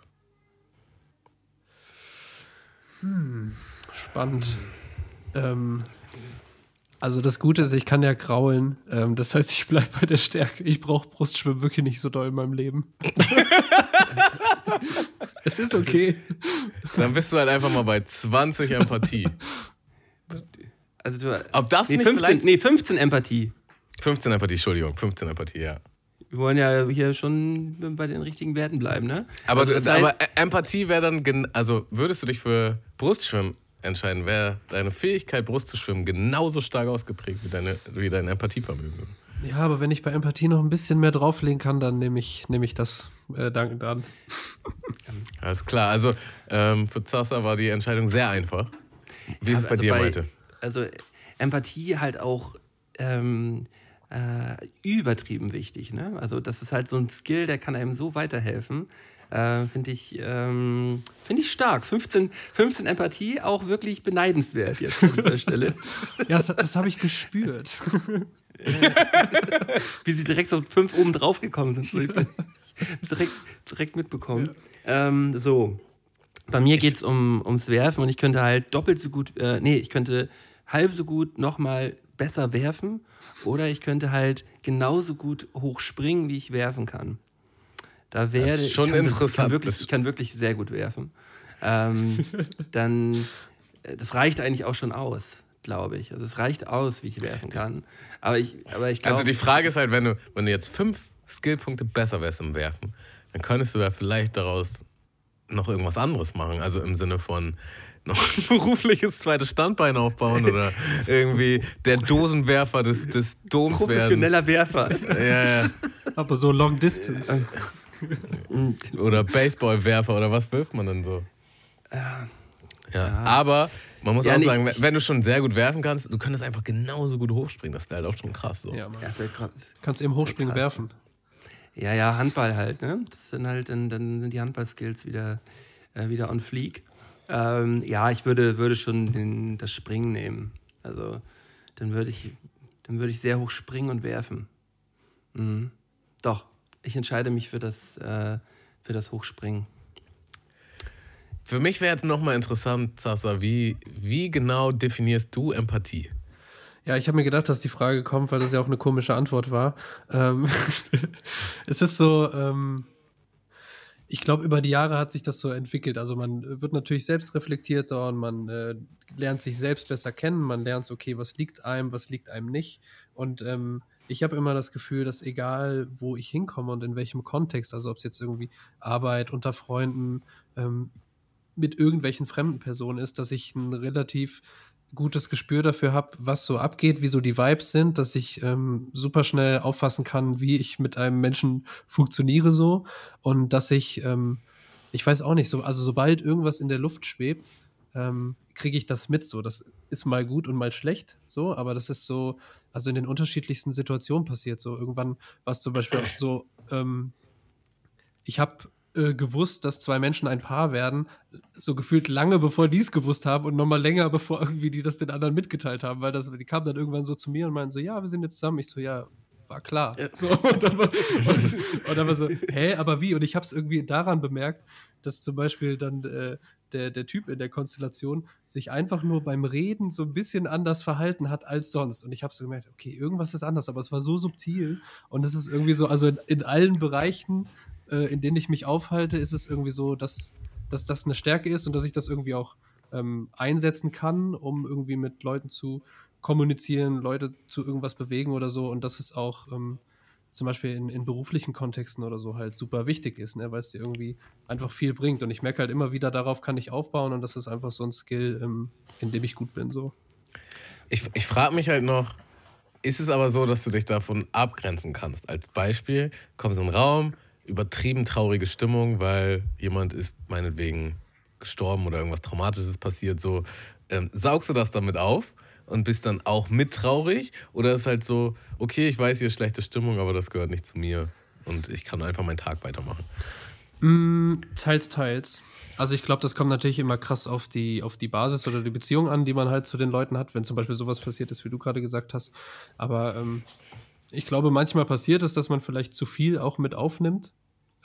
Spannend. Ähm, also das Gute ist, ich kann ja kraulen. Ähm, das heißt, ich bleibe bei der Stärke. Ich brauche Brustschwimmen wirklich nicht so doll in meinem Leben. es ist okay. Dann bist du halt einfach mal bei 20 Empathie. Also du, Ob das nee, nicht 15, vielleicht... nee, 15 Empathie. 15 Empathie, Entschuldigung, 15 Empathie, ja. Wir wollen ja hier schon bei den richtigen Werten bleiben, ne? Aber, also du, das heißt, aber Empathie wäre dann, gen- also würdest du dich für Brustschwimmen entscheiden, wäre deine Fähigkeit, Brust zu schwimmen, genauso stark ausgeprägt wie, deine, wie dein Empathievermögen. Ja, aber wenn ich bei Empathie noch ein bisschen mehr drauflegen kann, dann nehme ich, nehm ich das äh, danke dran. Alles klar, also ähm, für Zassa war die Entscheidung sehr einfach. Wie ist es bei also dir, Malte? Also Empathie halt auch ähm, äh, übertrieben wichtig. Ne? Also das ist halt so ein Skill, der kann einem so weiterhelfen. Äh, Finde ich, ähm, find ich stark. 15, 15 Empathie auch wirklich beneidenswert jetzt an dieser Stelle. Ja, das, das habe ich gespürt. Wie sie direkt so fünf oben drauf gekommen sind. So, ich bin direkt, direkt mitbekommen. Ähm, so, bei mir geht es um, ums Werfen und ich könnte halt doppelt so gut, äh, nee, ich könnte halb so gut nochmal besser werfen oder ich könnte halt genauso gut hoch springen, wie ich werfen kann. Da wäre ist schon ich kann, Ich interessant. kann, wirklich, Das- ich kann wirklich sehr gut werfen. Ähm, dann, äh, das reicht eigentlich auch schon aus, glaube ich. Also es reicht aus, wie ich werfen kann. Aber ich, aber ich glaube. Also die Frage ist halt, wenn du, wenn du jetzt fünf Skillpunkte besser wärst im Werfen, dann könntest du da vielleicht daraus noch irgendwas anderes machen. Also im Sinne von noch ein berufliches zweites Standbein aufbauen oder irgendwie der Dosenwerfer des, des Doms werden. professioneller Werfer. Ja, ja. Aber so Long Distance. Oder Baseballwerfer oder was wirft man denn so? Ja, aber man muss Ja, auch nicht- sagen, wenn du schon sehr gut werfen kannst, du könntest einfach genauso gut hochspringen. Das wäre halt auch schon krass. So. Ja, Mann. Ja, das wäre krass. Kannst eben hochspringen werfen. Ja, ja, Handball halt, ne? Das sind halt, dann, dann sind die Handballskills wieder, äh, wieder on fleek. Ähm, ja, ich würde, würde schon den, das Springen nehmen. Also dann würde ich, dann würde ich sehr hoch springen und werfen. Mhm. Doch, ich entscheide mich für das, äh, für das Hochspringen. Für mich wäre jetzt nochmal interessant, Sasa, wie, wie genau definierst du Empathie? Ja, ich habe mir gedacht, dass die Frage kommt, weil das ja auch eine komische Antwort war. Ähm, es ist so, ähm, ich glaube, über die Jahre hat sich das so entwickelt. Also man wird natürlich selbst reflektierter und man äh, lernt sich selbst besser kennen. Man lernt, okay, was liegt einem, was liegt einem nicht. Und ähm, ich habe immer das Gefühl, dass egal, wo ich hinkomme und in welchem Kontext, also ob es jetzt irgendwie Arbeit unter Freunden, ähm, mit irgendwelchen fremden Personen ist, dass ich ein relativ gutes Gespür dafür habe, was so abgeht, wie so die Vibes sind, dass ich ähm, super schnell auffassen kann, wie ich mit einem Menschen funktioniere so und dass ich, ähm, ich weiß auch nicht, so, also sobald irgendwas in der Luft schwebt, ähm, kriege ich das mit so. Das ist mal gut und mal schlecht so, aber das ist so, also in den unterschiedlichsten Situationen passiert so. Irgendwann war es zum Beispiel so, ähm, ich habe äh, gewusst, dass zwei Menschen ein Paar werden, so gefühlt lange bevor die es gewusst haben und nochmal länger bevor irgendwie die das den anderen mitgeteilt haben, weil das, die kamen dann irgendwann so zu mir und meinten so, ja, wir sind jetzt zusammen. Ich so, ja, war klar. Ja. So, und, dann war, und, und, dann war, so, hä, aber wie? Und ich habe es irgendwie daran bemerkt, dass zum Beispiel dann äh, der, der Typ in der Konstellation sich einfach nur beim Reden so ein bisschen anders verhalten hat als sonst. Und ich habe so gemerkt, okay, irgendwas ist anders, aber es war so subtil und es ist irgendwie so, also in, in allen Bereichen äh, in denen ich mich aufhalte, ist es irgendwie so, dass, dass das eine Stärke ist und dass ich das irgendwie auch ähm, einsetzen kann, um irgendwie mit Leuten zu kommunizieren, Leute zu irgendwas bewegen oder so. Und dass es auch ähm, zum Beispiel in, in, beruflichen Kontexten oder so halt super wichtig ist, ne? weil es dir irgendwie einfach viel bringt. Und ich merke halt immer wieder, darauf kann ich aufbauen und das ist einfach so ein Skill, ähm, in dem ich gut bin. So. Ich, ich frage mich halt noch, ist es aber so, dass du dich davon abgrenzen kannst? Als Beispiel, kommst in einen Raum, übertrieben traurige Stimmung, weil jemand ist meinetwegen gestorben oder irgendwas Traumatisches passiert. So, ähm, saugst du das damit auf und bist dann auch mit traurig? Oder ist halt so, okay, ich weiß, hier schlechte Stimmung, aber das gehört nicht zu mir und ich kann einfach meinen Tag weitermachen? Mm, teils, teils. Also ich glaube, das kommt natürlich immer krass auf die, auf die Basis oder die Beziehung an, die man halt zu den Leuten hat, wenn zum Beispiel sowas passiert ist, wie du gerade gesagt hast. Aber ähm, ich glaube, manchmal passiert es, dass man vielleicht zu viel auch mit aufnimmt.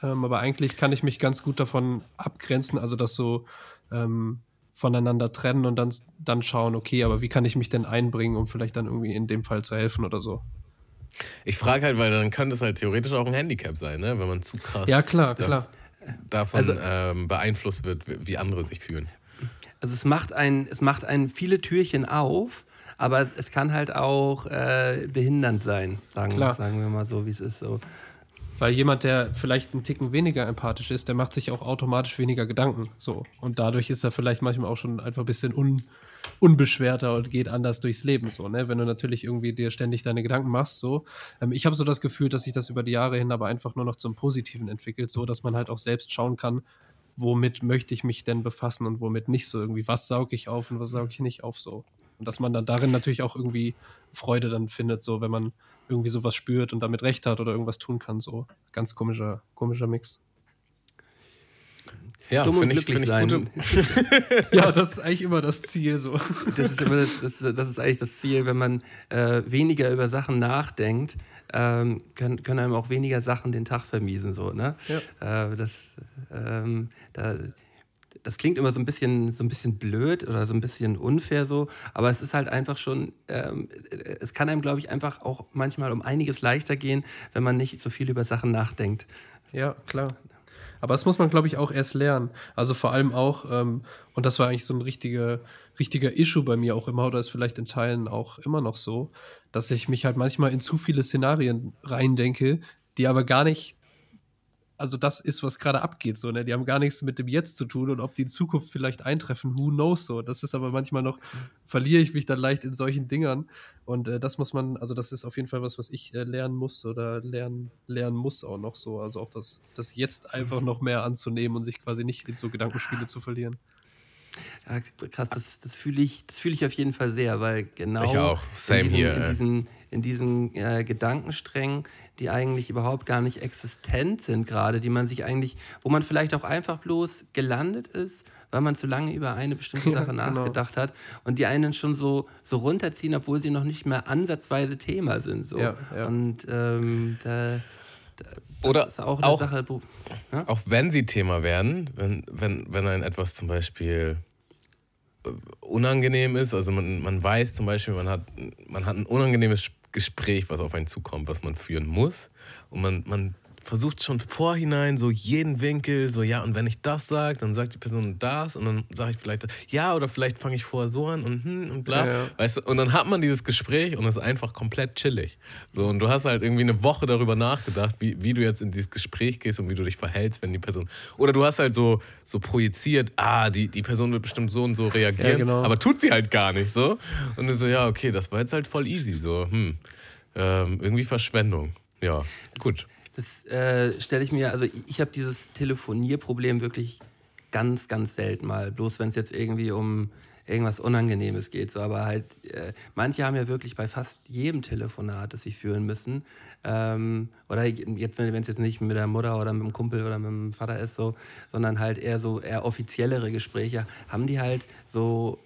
Ähm, aber eigentlich kann ich mich ganz gut davon abgrenzen, also das so ähm, voneinander trennen und dann, dann schauen, okay, aber wie kann ich mich denn einbringen, um vielleicht dann irgendwie in dem Fall zu helfen oder so. Ich frage halt, weil dann könnte es halt theoretisch auch ein Handicap sein, ne? wenn man zu krass ja, klar, klar. davon also, ähm, beeinflusst wird, wie andere sich fühlen. Also es macht ein, es macht einen viele Türchen auf, aber es, es kann halt auch äh, behindernd sein, sagen, sagen wir mal so, wie es ist. So. Weil jemand, der vielleicht einen Ticken weniger empathisch ist, der macht sich auch automatisch weniger Gedanken. So. Und dadurch ist er vielleicht manchmal auch schon einfach ein bisschen un, unbeschwerter und geht anders durchs Leben. So, ne? Wenn du natürlich irgendwie dir ständig deine Gedanken machst. So. Ähm, ich habe so das Gefühl, dass sich das über die Jahre hin aber einfach nur noch zum Positiven entwickelt, so dass man halt auch selbst schauen kann, womit möchte ich mich denn befassen und womit nicht so irgendwie. Was sauge ich auf und was sauge ich nicht auf so. Und dass man dann darin natürlich auch irgendwie Freude dann findet, so wenn man irgendwie sowas spürt und damit recht hat oder irgendwas tun kann. So ganz komischer, komischer Mix. Ja, Dumm und glücklich ich, sein. ja, das ist eigentlich immer das Ziel. So. Das, ist immer das, das, das ist eigentlich das Ziel, wenn man äh, weniger über Sachen nachdenkt, ähm, können, können einem auch weniger Sachen den Tag vermiesen. So, ne? Ja. Äh, das, ähm, da, das klingt immer so ein bisschen, so ein bisschen blöd oder so ein bisschen unfair so, aber es ist halt einfach schon, ähm, es kann einem, glaube ich, einfach auch manchmal um einiges leichter gehen, wenn man nicht so viel über Sachen nachdenkt. Ja, klar. Aber das muss man, glaube ich, auch erst lernen. Also vor allem auch, ähm, und das war eigentlich so ein richtiger, richtiger Issue bei mir auch immer, oder ist vielleicht in Teilen auch immer noch so, dass ich mich halt manchmal in zu viele Szenarien reindenke, die aber gar nicht also das ist, was gerade abgeht, so, ne? Die haben gar nichts mit dem Jetzt zu tun und ob die in Zukunft vielleicht eintreffen, who knows so. Das ist aber manchmal noch, verliere ich mich dann leicht in solchen Dingern. Und äh, das muss man, also das ist auf jeden Fall was, was ich äh, lernen muss oder lernen, lernen muss auch noch so. Also auch das, das Jetzt einfach noch mehr anzunehmen und sich quasi nicht in so Gedankenspiele zu verlieren. Ja, krass, das, das fühle ich, fühl ich auf jeden Fall sehr, weil genau ich auch. Same in diesen, here. In diesen, in diesen äh, Gedankensträngen, die eigentlich überhaupt gar nicht existent sind gerade, die man sich eigentlich, wo man vielleicht auch einfach bloß gelandet ist, weil man zu lange über eine bestimmte Sache ja, genau. nachgedacht hat und die einen schon so, so runterziehen, obwohl sie noch nicht mehr ansatzweise Thema sind. So. Ja, ja. Und ähm, da, das Oder ist auch eine auch, Sache, wo, ja? auch wenn sie Thema werden, wenn, wenn, wenn ein etwas zum Beispiel äh, unangenehm ist, also man, man weiß zum Beispiel, man hat, man hat ein unangenehmes Gespräch, was auf einen zukommt, was man führen muss. Und man, man versucht schon vorhinein so jeden Winkel, so ja, und wenn ich das sage, dann sagt die Person das und dann sage ich vielleicht, ja, oder vielleicht fange ich vorher so an und hm und bla. Ja, ja. Weißt du, und dann hat man dieses Gespräch und es ist einfach komplett chillig. So, und du hast halt irgendwie eine Woche darüber nachgedacht, wie, wie du jetzt in dieses Gespräch gehst und wie du dich verhältst, wenn die Person. Oder du hast halt so, so projiziert, ah, die, die Person wird bestimmt so und so reagieren, Ja, genau. aber tut sie halt gar nicht so. Und du so, ja, okay, das war jetzt halt voll easy. So, hm, ähm, irgendwie Verschwendung. Ja, gut. Das äh, stelle ich mir, also ich, ich habe dieses Telefonierproblem wirklich ganz, ganz selten mal. Bloß wenn es jetzt irgendwie um irgendwas Unangenehmes geht. So, aber halt, äh, manche haben ja wirklich bei fast jedem Telefonat, das sie führen müssen, ähm, oder jetzt, wenn es jetzt nicht mit der Mutter oder mit dem Kumpel oder mit dem Vater ist, so, sondern halt eher so eher offiziellere Gespräche, haben die halt so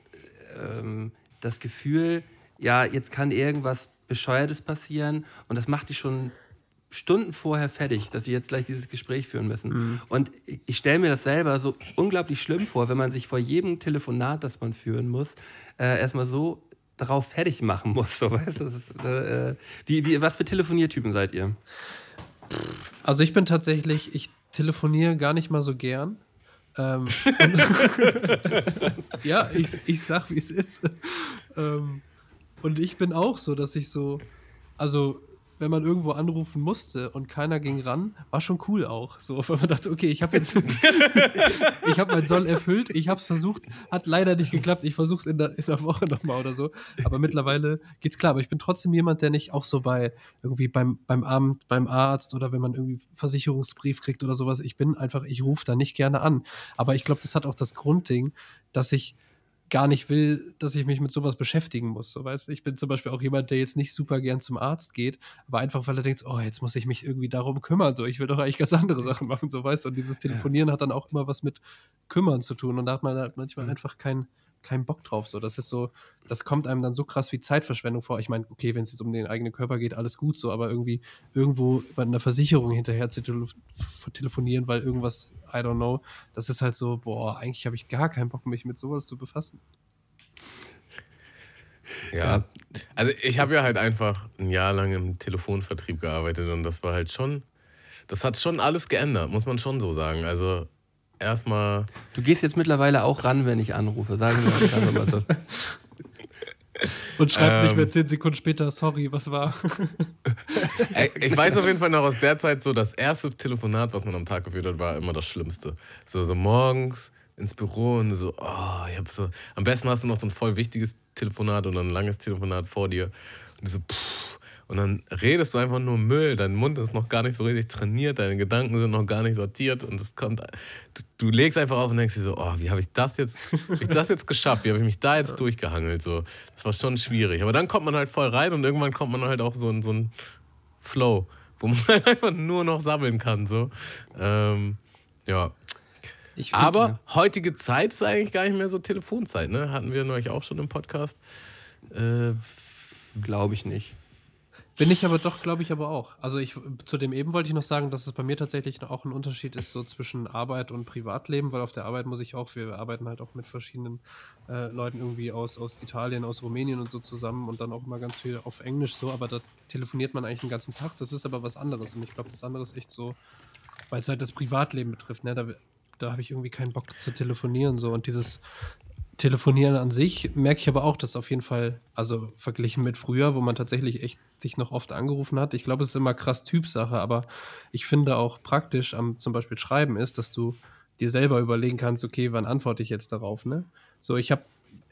ähm, das Gefühl, ja, jetzt kann irgendwas Bescheuertes passieren und das macht die schon Stunden vorher fertig, dass sie jetzt gleich dieses Gespräch führen müssen. Und ich- stelle mir das selber so unglaublich schlimm vor, wenn man sich vor jedem Telefonat, das man führen muss, äh, erstmal so darauf fertig machen muss. So, weißt du? ist, äh, wie, wie, was für Telefoniertypen seid ihr? Also ich bin tatsächlich, ich telefoniere gar nicht mal so gern. Ähm, ja, ich, ich sag, wie es ist. Ähm, und ich bin auch so, dass ich so, also wenn man irgendwo anrufen musste und keiner ging ran, war schon cool auch. So, weil man dachte, okay, ich habe jetzt, ich habe mein Soll erfüllt, ich habe es versucht, hat leider nicht geklappt. Ich versuche es in der, in der Woche nochmal oder so. Aber mittlerweile geht's klar. Aber ich bin trotzdem jemand, der nicht auch so bei irgendwie beim, beim Amt, beim Arzt oder wenn man irgendwie Versicherungsbrief kriegt oder sowas. Ich bin einfach, ich rufe da nicht gerne an. Aber ich glaube, das hat auch das Grundding, dass ich gar nicht will, dass ich mich mit sowas beschäftigen muss. So, weißt? Ich bin zum Beispiel auch jemand, der jetzt nicht super gern zum Arzt geht, aber einfach, weil er denkt, oh, jetzt muss ich mich irgendwie darum kümmern. So, ich will doch eigentlich ganz andere Sachen machen, so weißt. Und dieses Telefonieren hat dann auch immer was mit kümmern zu tun. Und da hat man halt manchmal einfach keinen keinen Bock drauf. So, das ist so, das kommt einem dann so krass wie Zeitverschwendung vor. Ich meine, okay, wenn es jetzt um den eigenen Körper geht, alles gut so, aber irgendwie irgendwo bei einer Versicherung hinterher zu tele telefonieren, weil irgendwas, I don't know, das ist halt so, boah, eigentlich habe ich gar keinen Bock, mich mit sowas zu befassen. Ja. Also ich habe ja halt einfach ein Jahr lang im Telefonvertrieb gearbeitet und das war halt schon, das hat schon alles geändert, muss man schon so sagen. Also erstmal, Du gehst jetzt mittlerweile auch ran, wenn ich anrufe. Sagen wir mal so. Und schreibt nicht Ähm. mehr zehn Sekunden später, sorry, was war? ich weiß auf jeden Fall noch aus der Zeit so, das erste Telefonat, was man am Tag geführt hat, war immer das Schlimmste. So, so morgens ins Büro und so, oh, ich hab so, am besten hast du noch so ein voll wichtiges Telefonat oder ein langes Telefonat vor dir und so, pff, und dann redest du einfach nur Müll, dein Mund ist noch gar nicht so richtig trainiert, deine Gedanken sind noch gar nicht sortiert. Und es kommt, du, du legst einfach auf und denkst dir so, oh, wie habe ich das jetzt, hab ich das jetzt geschafft, wie habe ich mich da jetzt durchgehangelt, so, das war schon schwierig, aber dann kommt man halt voll rein und irgendwann kommt man halt auch so in so ein Flow, wo man einfach nur noch sammeln kann, so, ähm, ja, find- aber heutige Zeit ist eigentlich gar nicht mehr so Telefonzeit, ne? Hatten wir neulich auch schon im Podcast. Äh, Glaube ich nicht. Bin ich aber doch, glaube ich aber auch. Also ich zu dem eben wollte ich noch sagen, dass es bei mir tatsächlich auch ein Unterschied ist so zwischen Arbeit und Privatleben, weil auf der Arbeit muss ich auch, wir arbeiten halt auch mit verschiedenen äh, Leuten irgendwie aus, aus Italien, aus Rumänien und so zusammen und dann auch immer ganz viel auf Englisch so, aber da telefoniert man eigentlich den ganzen Tag. Das ist aber was anderes und ich glaube, das andere ist echt so, weil es halt das Privatleben betrifft, ne? Da, da habe ich irgendwie keinen Bock zu telefonieren so und dieses Telefonieren an sich merke ich aber auch, dass auf jeden Fall, also verglichen mit früher, wo man tatsächlich echt sich noch oft angerufen hat. Ich glaube, es ist immer krass Typsache, aber ich finde auch praktisch am zum Beispiel Schreiben ist, dass du dir selber überlegen kannst, okay, wann antworte ich jetzt darauf, ne? So, ich habe,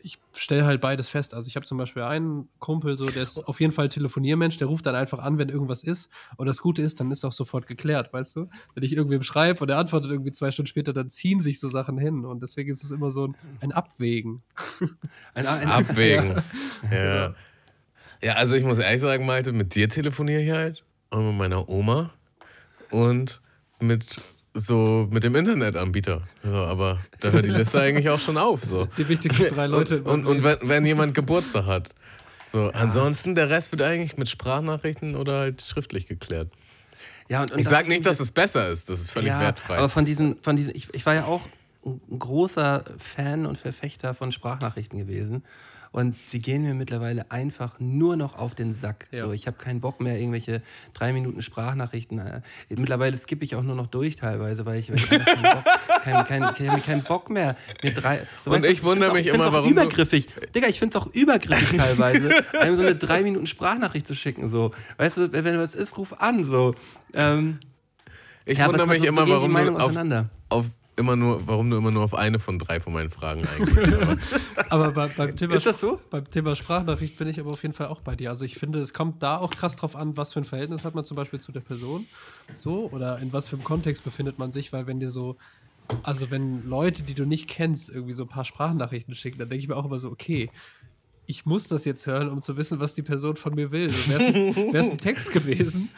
ich stelle halt beides fest. Also ich habe zum Beispiel einen Kumpel, so, der ist auf jeden Fall Telefoniermensch, der ruft dann einfach an, wenn irgendwas ist. Und das Gute ist, dann ist auch sofort geklärt, weißt du? Wenn ich irgendwem schreibe und er antwortet irgendwie zwei Stunden später, dann ziehen sich so Sachen hin. Und deswegen ist es immer so ein, ein Abwägen. Ein, ein, abwägen. ja. ja. also ich muss ehrlich sagen, Malte, mit dir telefoniere ich halt und mit meiner Oma und mit so mit dem Internetanbieter. So, aber da hört die Liste eigentlich auch schon auf. So. Die wichtigsten drei Leute. Und, und, und wenn, wenn jemand Geburtstag hat. So, ansonsten der Rest wird eigentlich mit Sprachnachrichten oder halt schriftlich geklärt. Ja, und, und Ich sage nicht, dass es besser ist, das ist völlig ja, wertfrei. Aber von diesen, von diesen, ich, ich war ja auch ein großer Fan und Verfechter von Sprachnachrichten gewesen. Und sie gehen mir mittlerweile einfach nur noch auf den Sack. Ja. So, ich habe keinen Bock mehr, irgendwelche drei Minuten Sprachnachrichten. äh, Mittlerweile skippe ich auch nur noch durch teilweise, weil ich, weil ich keinen, Bock, keinen, keinen, keinen, keinen Bock mehr. Mir drei, so, Und weißt du, ich wundere auch- mich ich find's immer, auch warum du- übergriffig. Digga, ich finde es auch übergriffig teilweise, einem so eine drei Minuten Sprachnachricht zu schicken. So. Weißt du, wenn was ist, ruf an. So. Ähm, Ich ja, wundere mich so immer, die warum du auf, auseinander. auf immer nur, warum du immer nur auf eine von drei von meinen Fragen eingehst. Aber bei, beim, Thema, Ist das so? beim Thema Sprachnachricht bin ich aber auf jeden Fall auch bei dir. Also ich finde, es kommt da auch krass drauf an, was für ein Verhältnis hat man zum Beispiel zu der Person. So, oder in was für einem Kontext befindet man sich, weil wenn dir so, also wenn Leute, die du nicht kennst, irgendwie so ein paar Sprachnachrichten schicken, dann denke ich mir auch immer so, okay, ich muss das jetzt hören, um zu wissen, was die Person von mir will. So, Wäre es ein Text gewesen,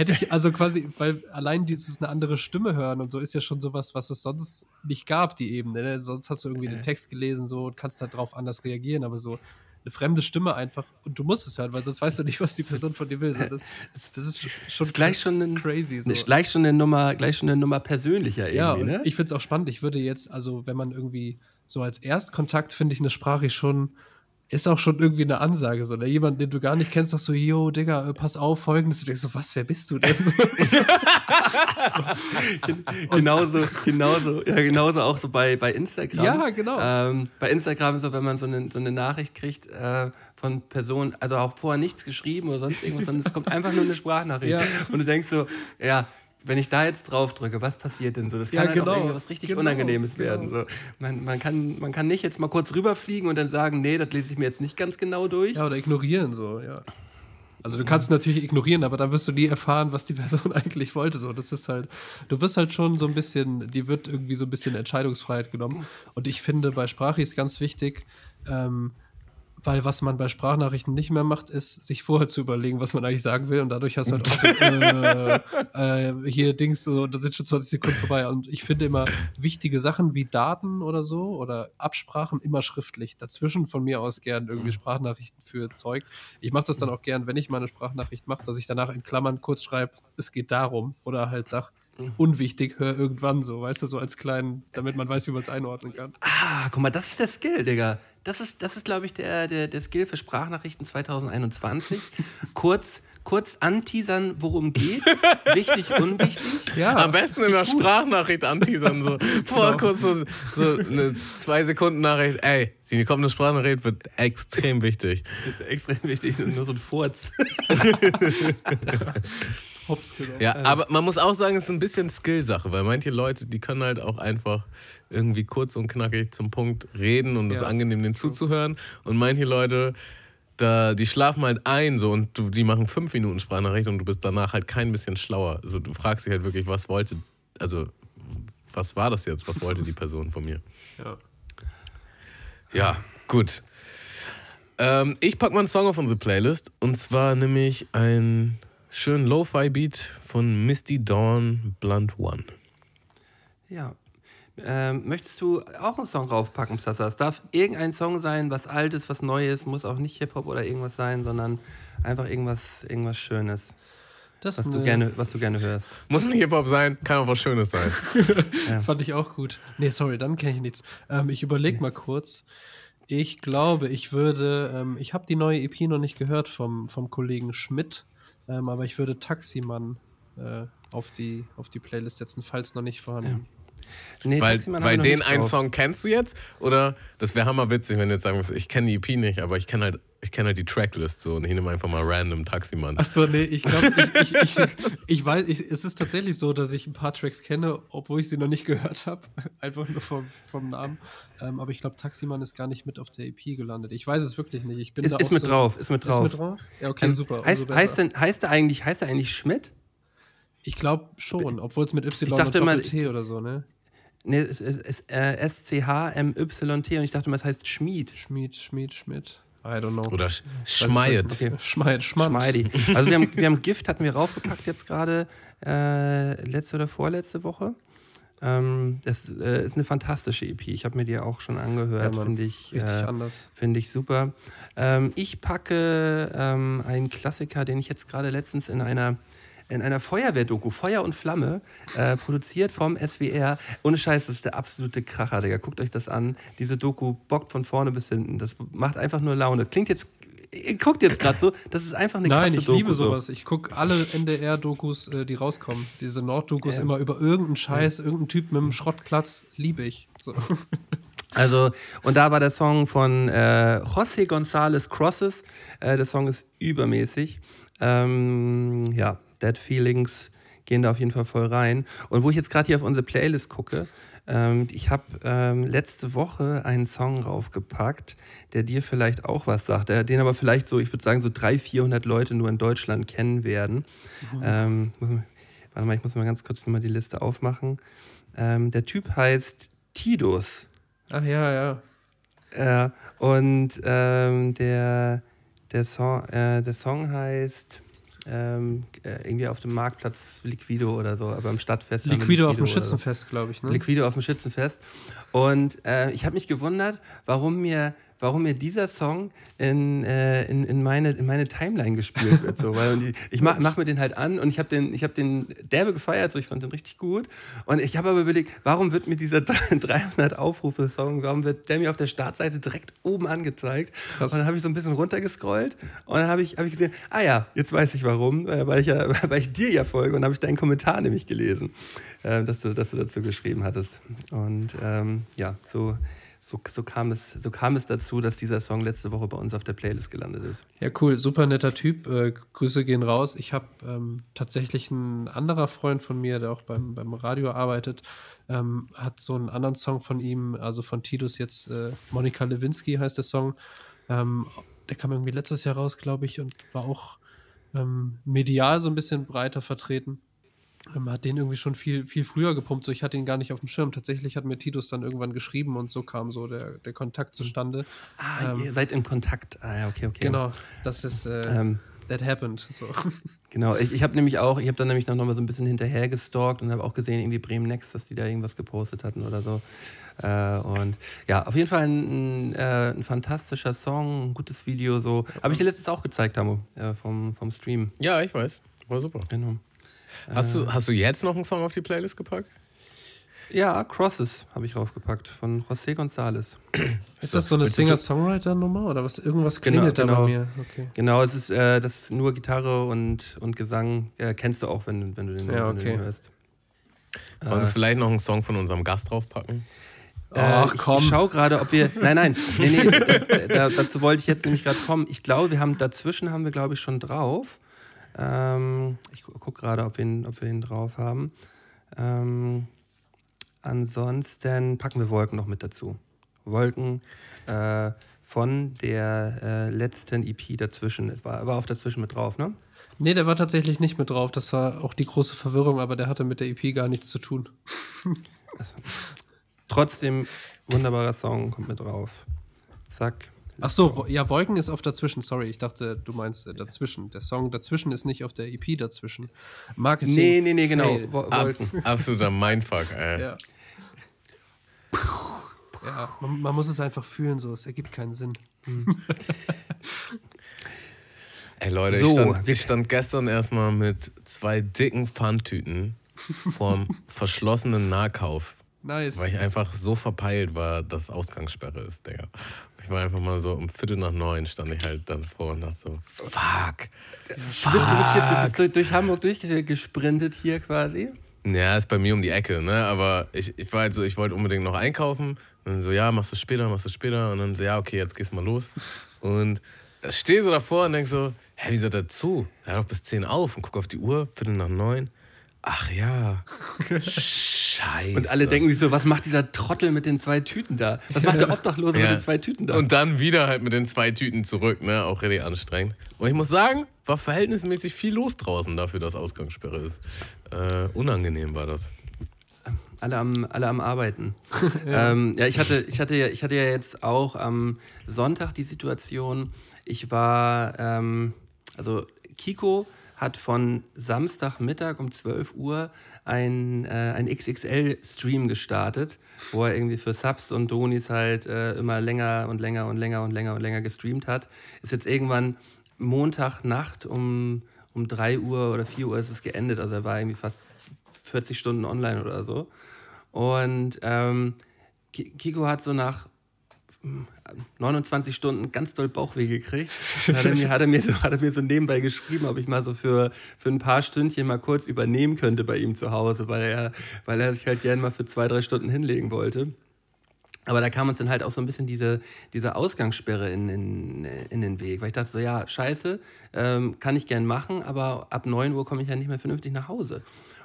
hätte ich also quasi, weil allein dieses eine andere Stimme hören und so ist ja schon sowas, was es sonst nicht gab, die Ebene. Ne? Sonst hast du irgendwie den Text gelesen so und kannst darauf anders reagieren, aber so eine fremde Stimme einfach und du musst es hören, weil sonst weißt du nicht, was die Person von dir will. Das, das ist schon ist gleich schon ein, crazy. So. Gleich schon eine Nummer, gleich schon eine Nummer persönlicher Ja, irgendwie, und ne? ich finde es auch spannend. Ich würde jetzt, also wenn man irgendwie so als Erstkontakt, finde ich eine Sprache schon, ist auch schon irgendwie eine Ansage. So, ne? Jemand, den du gar nicht kennst, sagst so, yo, Digga, äh, pass auf, folgendes. Du denkst so, was, wer bist du denn? So, genauso, genauso, ja, genauso auch so bei, bei Instagram. Ja, genau. Ähm, bei Instagram so, wenn man so eine, so eine Nachricht kriegt äh, von Personen, also auch vorher nichts geschrieben oder sonst irgendwas, sondern es kommt einfach nur eine Sprachnachricht. Ja. Und du denkst so, ja, wenn ich da jetzt drauf drücke, was passiert denn so? Das Ja, kann halt genau. auch irgendwas richtig Genau, Unangenehmes genau. werden. So. Man, man, kann, man kann nicht jetzt mal kurz rüberfliegen und dann sagen, nee, das lese ich mir jetzt nicht ganz genau durch. ja, oder ignorieren, so, ja. Also du kannst natürlich ignorieren, aber dann wirst du nie erfahren, was die Person eigentlich wollte. So, das ist halt, du wirst halt schon so ein bisschen, die wird irgendwie so ein bisschen Entscheidungsfreiheit genommen. Und ich finde, bei Sprache ist ganz wichtig, ähm, weil was man bei Sprachnachrichten nicht mehr macht, ist, sich vorher zu überlegen, was man eigentlich sagen will. Und dadurch hast du halt auch so, äh, äh, hier Dings, so, da sind schon 20 Sekunden vorbei. Und ich finde immer wichtige Sachen wie Daten oder so oder Absprachen immer schriftlich. Dazwischen von mir aus gern irgendwie Sprachnachrichten für Zeug. Ich mache das dann auch gern, wenn ich mal eine Sprachnachricht mache, dass ich danach in Klammern kurz schreibe, es geht darum. Oder halt sag, unwichtig, hör irgendwann so, weißt du, so als kleinen, damit man weiß, wie man es einordnen kann. Ah, guck mal, das ist der Skill, Digga. Das ist, das ist glaube ich, der, der, der Skill für Sprachnachrichten 2021. kurz, kurz anteasern, worum geht. Wichtig, unwichtig. Ja, Am besten in der Sprachnachricht anteasern. So. Vorher Genau. kurz so, so eine zwei Sekunden Nachricht. Ey, die kommende Sprachnachricht wird extrem wichtig. Das ist extrem wichtig, nur so ein Furz. Hops genau. Ja, aber man muss auch sagen, es ist ein bisschen Skillsache, weil manche Leute, die können halt auch einfach irgendwie kurz und knackig zum Punkt reden und es ist Ja. angenehm, denen zuzuhören. Und manche Leute, da, die schlafen halt ein so und du, die machen fünf Minuten Sprachnachricht und du bist danach halt kein bisschen schlauer. Also du fragst dich halt wirklich, was wollte, also was war das jetzt? Was wollte die Person von mir? Ja. Ja, gut. Ähm, ich packe mal einen Song auf unsere Playlist und zwar nämlich einen schönen Lo-Fi-Beat von Misty Dawn Blunt One. Ja. Ähm, möchtest du auch einen Song raufpacken, Sasa? Es darf irgendein Song sein, was Altes, was Neues, muss auch nicht Hip-Hop oder irgendwas sein, sondern einfach irgendwas, irgendwas Schönes, Das was du, gerne, was du gerne hörst. Muss nicht Hip-Hop sein, kann auch was Schönes sein. Fand ich auch gut. Nee, sorry, dann kenne ich nichts. Ähm, ich überlege mal kurz. Ich glaube, ich würde, ähm, ich habe die neue EP noch nicht gehört vom, vom Kollegen Schmidt, ähm, aber ich würde Taximann äh, auf, die, auf die Playlist setzen, falls noch nicht vorhanden. Nee, weil weil den einen. Song kennst du jetzt? Oder das wäre hammerwitzig, wenn du jetzt sagen würdest, ich kenne die EP nicht, aber ich kenne halt, ich kenne halt die Tracklist so und ich nehme einfach mal random Taximann. Achso, nee, ich glaube, ich, ich, ich, ich weiß, ich, es ist tatsächlich so, dass ich ein paar Tracks kenne, obwohl ich sie noch nicht gehört habe. Einfach nur vom, vom Namen. Ähm, aber ich glaube, Taximann ist gar nicht mit auf der EP gelandet. Ich weiß es wirklich nicht. Ich bin Ist, da ist auch mit so, drauf, ist mit drauf. Ist mit drauf? Ja, okay, Ähm, super. Heißt, besser. heißt, denn, heißt, er eigentlich, heißt er eigentlich Schmidt? Ich glaube schon, obwohl es mit Y Ich dachte und mal- Doppel-T oder so, ne? Nee, es ist, äh, S-C-H-M-Y-T und ich dachte mal, es heißt Schmied. Schmied, Schmied, Schmied. I don't know. Oder Sch Schmeiet. Okay. Schmeid, Schmand. Schmeidi. Also wir haben, wir haben Gift, hatten wir raufgepackt jetzt gerade äh, letzte oder vorletzte Woche. Ähm, das äh, ist eine fantastische EP. Ich habe mir die auch schon angehört, Ja, finde ich. Richtig äh, anders. Finde ich super. Ähm, ich packe ähm, einen Klassiker, den ich jetzt gerade letztens in einer in einer Feuerwehrdoku, Feuer und Flamme, äh, produziert vom SWR. Ohne Scheiß, das ist der absolute Kracher, Digga. Guckt euch das an. Diese Doku bockt von vorne bis hinten. Das macht einfach nur Laune. Klingt jetzt, ihr guckt jetzt gerade so, das ist einfach eine Nein, krasse ich Doku. liebe so. sowas. Ich gucke alle NDR-Dokus, äh, die rauskommen. Diese Nord-Dokus immer über irgendeinen Scheiß, irgendeinen Typ mit einem Schrottplatz. Liebe ich. So. Also, und da war der Song von äh, José González Crosses. Äh, der Song ist übermäßig. Ähm, ja, Dead Feelings gehen da auf jeden Fall voll rein. Und wo ich jetzt gerade hier auf unsere Playlist gucke, ähm, ich habe ähm, letzte Woche einen Song raufgepackt, der dir vielleicht auch was sagt, der, den aber vielleicht so, ich würde sagen, so 300, 400 Leute nur in Deutschland kennen werden. Ähm, muss man, warte mal, ich muss mal ganz kurz nochmal die Liste aufmachen. Ähm, der Typ heißt Tidus. Ach ja, ja. Äh, und ähm, der, der, Song, äh, der Song heißt ähm, äh, irgendwie auf dem Marktplatz Liquido oder so, aber im Stadtfest. wir Liquido auf dem so. Schützenfest, glaube ich. Ne? Liquido auf dem Schützenfest. Und äh, ich habe mich gewundert, warum mir, warum mir dieser Song in, äh, in, in, meine, in meine Timeline gespielt wird. So. Weil ich ich mache mach mir den halt an und ich habe den, ich hab den derbe gefeiert, so, ich fand den richtig gut. Und ich habe aber überlegt, warum wird mir dieser 300 Aufrufe-Song, warum wird der mir auf der Startseite direkt oben angezeigt? Krass. Und dann habe ich so ein bisschen runtergescrollt und dann habe ich, hab ich gesehen, ah ja, jetzt weiß ich warum, äh, weil ich, ja, weil ich dir ja folge und habe ich deinen Kommentar nämlich gelesen, äh, dass, du, dass du dazu geschrieben hattest. Und ähm, ja, so, so, so, kam es, so kam es dazu, dass dieser Song letzte Woche bei uns auf der Playlist gelandet ist. Ja, cool, super netter Typ. Äh, Grüße gehen raus. Ich habe ähm, tatsächlich ein anderer Freund von mir, der auch beim, beim Radio arbeitet, ähm, hat so einen anderen Song von ihm, also von Titus jetzt, äh, Monika Lewinsky heißt der Song. Ähm, der kam irgendwie letztes Jahr raus, glaube ich, und war auch ähm, medial so ein bisschen breiter vertreten. Ähm, hat den irgendwie schon viel, viel früher gepumpt. So, ich hatte ihn gar nicht auf dem Schirm. Tatsächlich hat mir Titus dann irgendwann geschrieben und so kam so der, der Kontakt zustande. Ah, Ähm, ihr seid in Kontakt. Ah ja, okay, okay. Genau, das ist äh, Ähm, That happened. So. Genau, ich, ich habe nämlich auch, ich habe dann nämlich noch mal so ein bisschen hinterher gestalkt und habe auch gesehen, irgendwie Bremen Next, dass die da irgendwas gepostet hatten oder so. Äh, und ja, auf jeden Fall ein, äh, ein fantastischer Song, ein gutes Video. So. Habe ich dir letztens auch gezeigt, Tamu, äh, vom, vom Stream. Ja, ich weiß. War super. Genau. Hast du, hast du jetzt noch einen Song auf die Playlist gepackt? Ja, Crosses habe ich raufgepackt von José González. Ist das so eine Singer-Songwriter-Nummer oder was? Irgendwas Genau, klingelt da genau. bei mir. Okay. Genau, es ist, äh, das ist nur Gitarre und, und Gesang. Äh, kennst du auch, wenn, wenn, du, den, Ja, den okay. hörst. Wollen wir vielleicht noch einen Song von unserem Gast draufpacken? Ach, Äh, ich, komm. Ich schau gerade, ob wir. Nein, nein. Nee, nee, äh, da, dazu wollte ich jetzt nämlich gerade kommen. Ich glaube, wir haben dazwischen haben wir, glaube ich, schon drauf. Ähm, ich gu- guck gerade, ob wir ihn, ob wir ihn drauf haben. Ähm, ansonsten packen wir Wolken noch mit dazu. Wolken äh, von der äh, letzten EP dazwischen. War, war auf dazwischen mit drauf, ne? Nee, der war tatsächlich nicht mit drauf. Das war auch die große Verwirrung, aber der hatte mit der EP gar nichts zu tun. Trotzdem wunderbarer Song, kommt mit drauf. Zack. Ach so, ja, Wolken ist auf dazwischen. Sorry, ich dachte, du meinst äh, dazwischen. Der Song dazwischen ist nicht auf der EP dazwischen. Marketing. Nee, nee, nee, genau. Ab, Wolken. absoluter Mindfuck, ey. Ja. Ja, man, man muss es einfach fühlen, so. Es ergibt keinen Sinn. Ey Leute, So, ich, stand, ich stand gestern erstmal mit zwei dicken Pfandtüten vorm verschlossenen Nahkauf, Nice. weil ich einfach so verpeilt war, dass Ausgangssperre ist, Digga. Ich war einfach mal so um Viertel nach neun stand ich halt dann vor und dachte so, fuck. Du bist, du bist, hier, du bist durch, durch Hamburg durchgesprintet hier quasi. Ja, ist bei mir um die Ecke, ne? Aber ich, ich war halt so, ich wollte unbedingt noch einkaufen. Und dann so, ja, machst du später, machst du später. Und dann so, ja, okay, jetzt gehst du mal los. Und ich stehe so davor und denk so, hä, wieso hat er zu? Er hat doch bis 10 auf und guck auf die Uhr, Viertel nach neun. Ach ja. Scheiße. Und alle denken sich so, was macht dieser Trottel mit den zwei Tüten da? Was macht der Obdachlose mit Ja. den zwei Tüten da? Und dann wieder halt mit den zwei Tüten zurück, ne? Auch richtig anstrengend. Und ich muss sagen, war verhältnismäßig viel los draußen dafür, dass Ausgangssperre ist. Äh, unangenehm war das. alle, am, alle am Arbeiten. ja, ähm, ja ich, hatte, ich, hatte ja, ich hatte ja jetzt auch am Sonntag die Situation, ich war, ähm, also Kiko hat von Samstagmittag um 12 Uhr ein, äh, ein XXL-Stream gestartet, wo er irgendwie für Subs und Donis halt äh, immer länger und länger und länger und länger und länger gestreamt hat. Ist jetzt irgendwann Montagnacht um, um um 3 Uhr oder 4 Uhr ist es geendet. Also er war irgendwie fast 40 Stunden online oder so. Und ähm, Ki- Kiko hat so nach 29 Stunden ganz doll Bauchweh gekriegt. Hat er, mir, hat, er mir so, hat er mir so nebenbei geschrieben, ob ich mal so für, für ein paar Stündchen mal kurz übernehmen könnte bei ihm zu Hause, weil er, weil er sich halt gerne mal für zwei, drei Stunden hinlegen wollte. Aber da kam uns dann halt auch so ein bisschen diese, diese Ausgangssperre in, in, in den Weg. Weil ich dachte so, ja, scheiße, ähm, kann ich gern machen, aber ab 9 Uhr komme ich ja nicht mehr vernünftig nach Hause.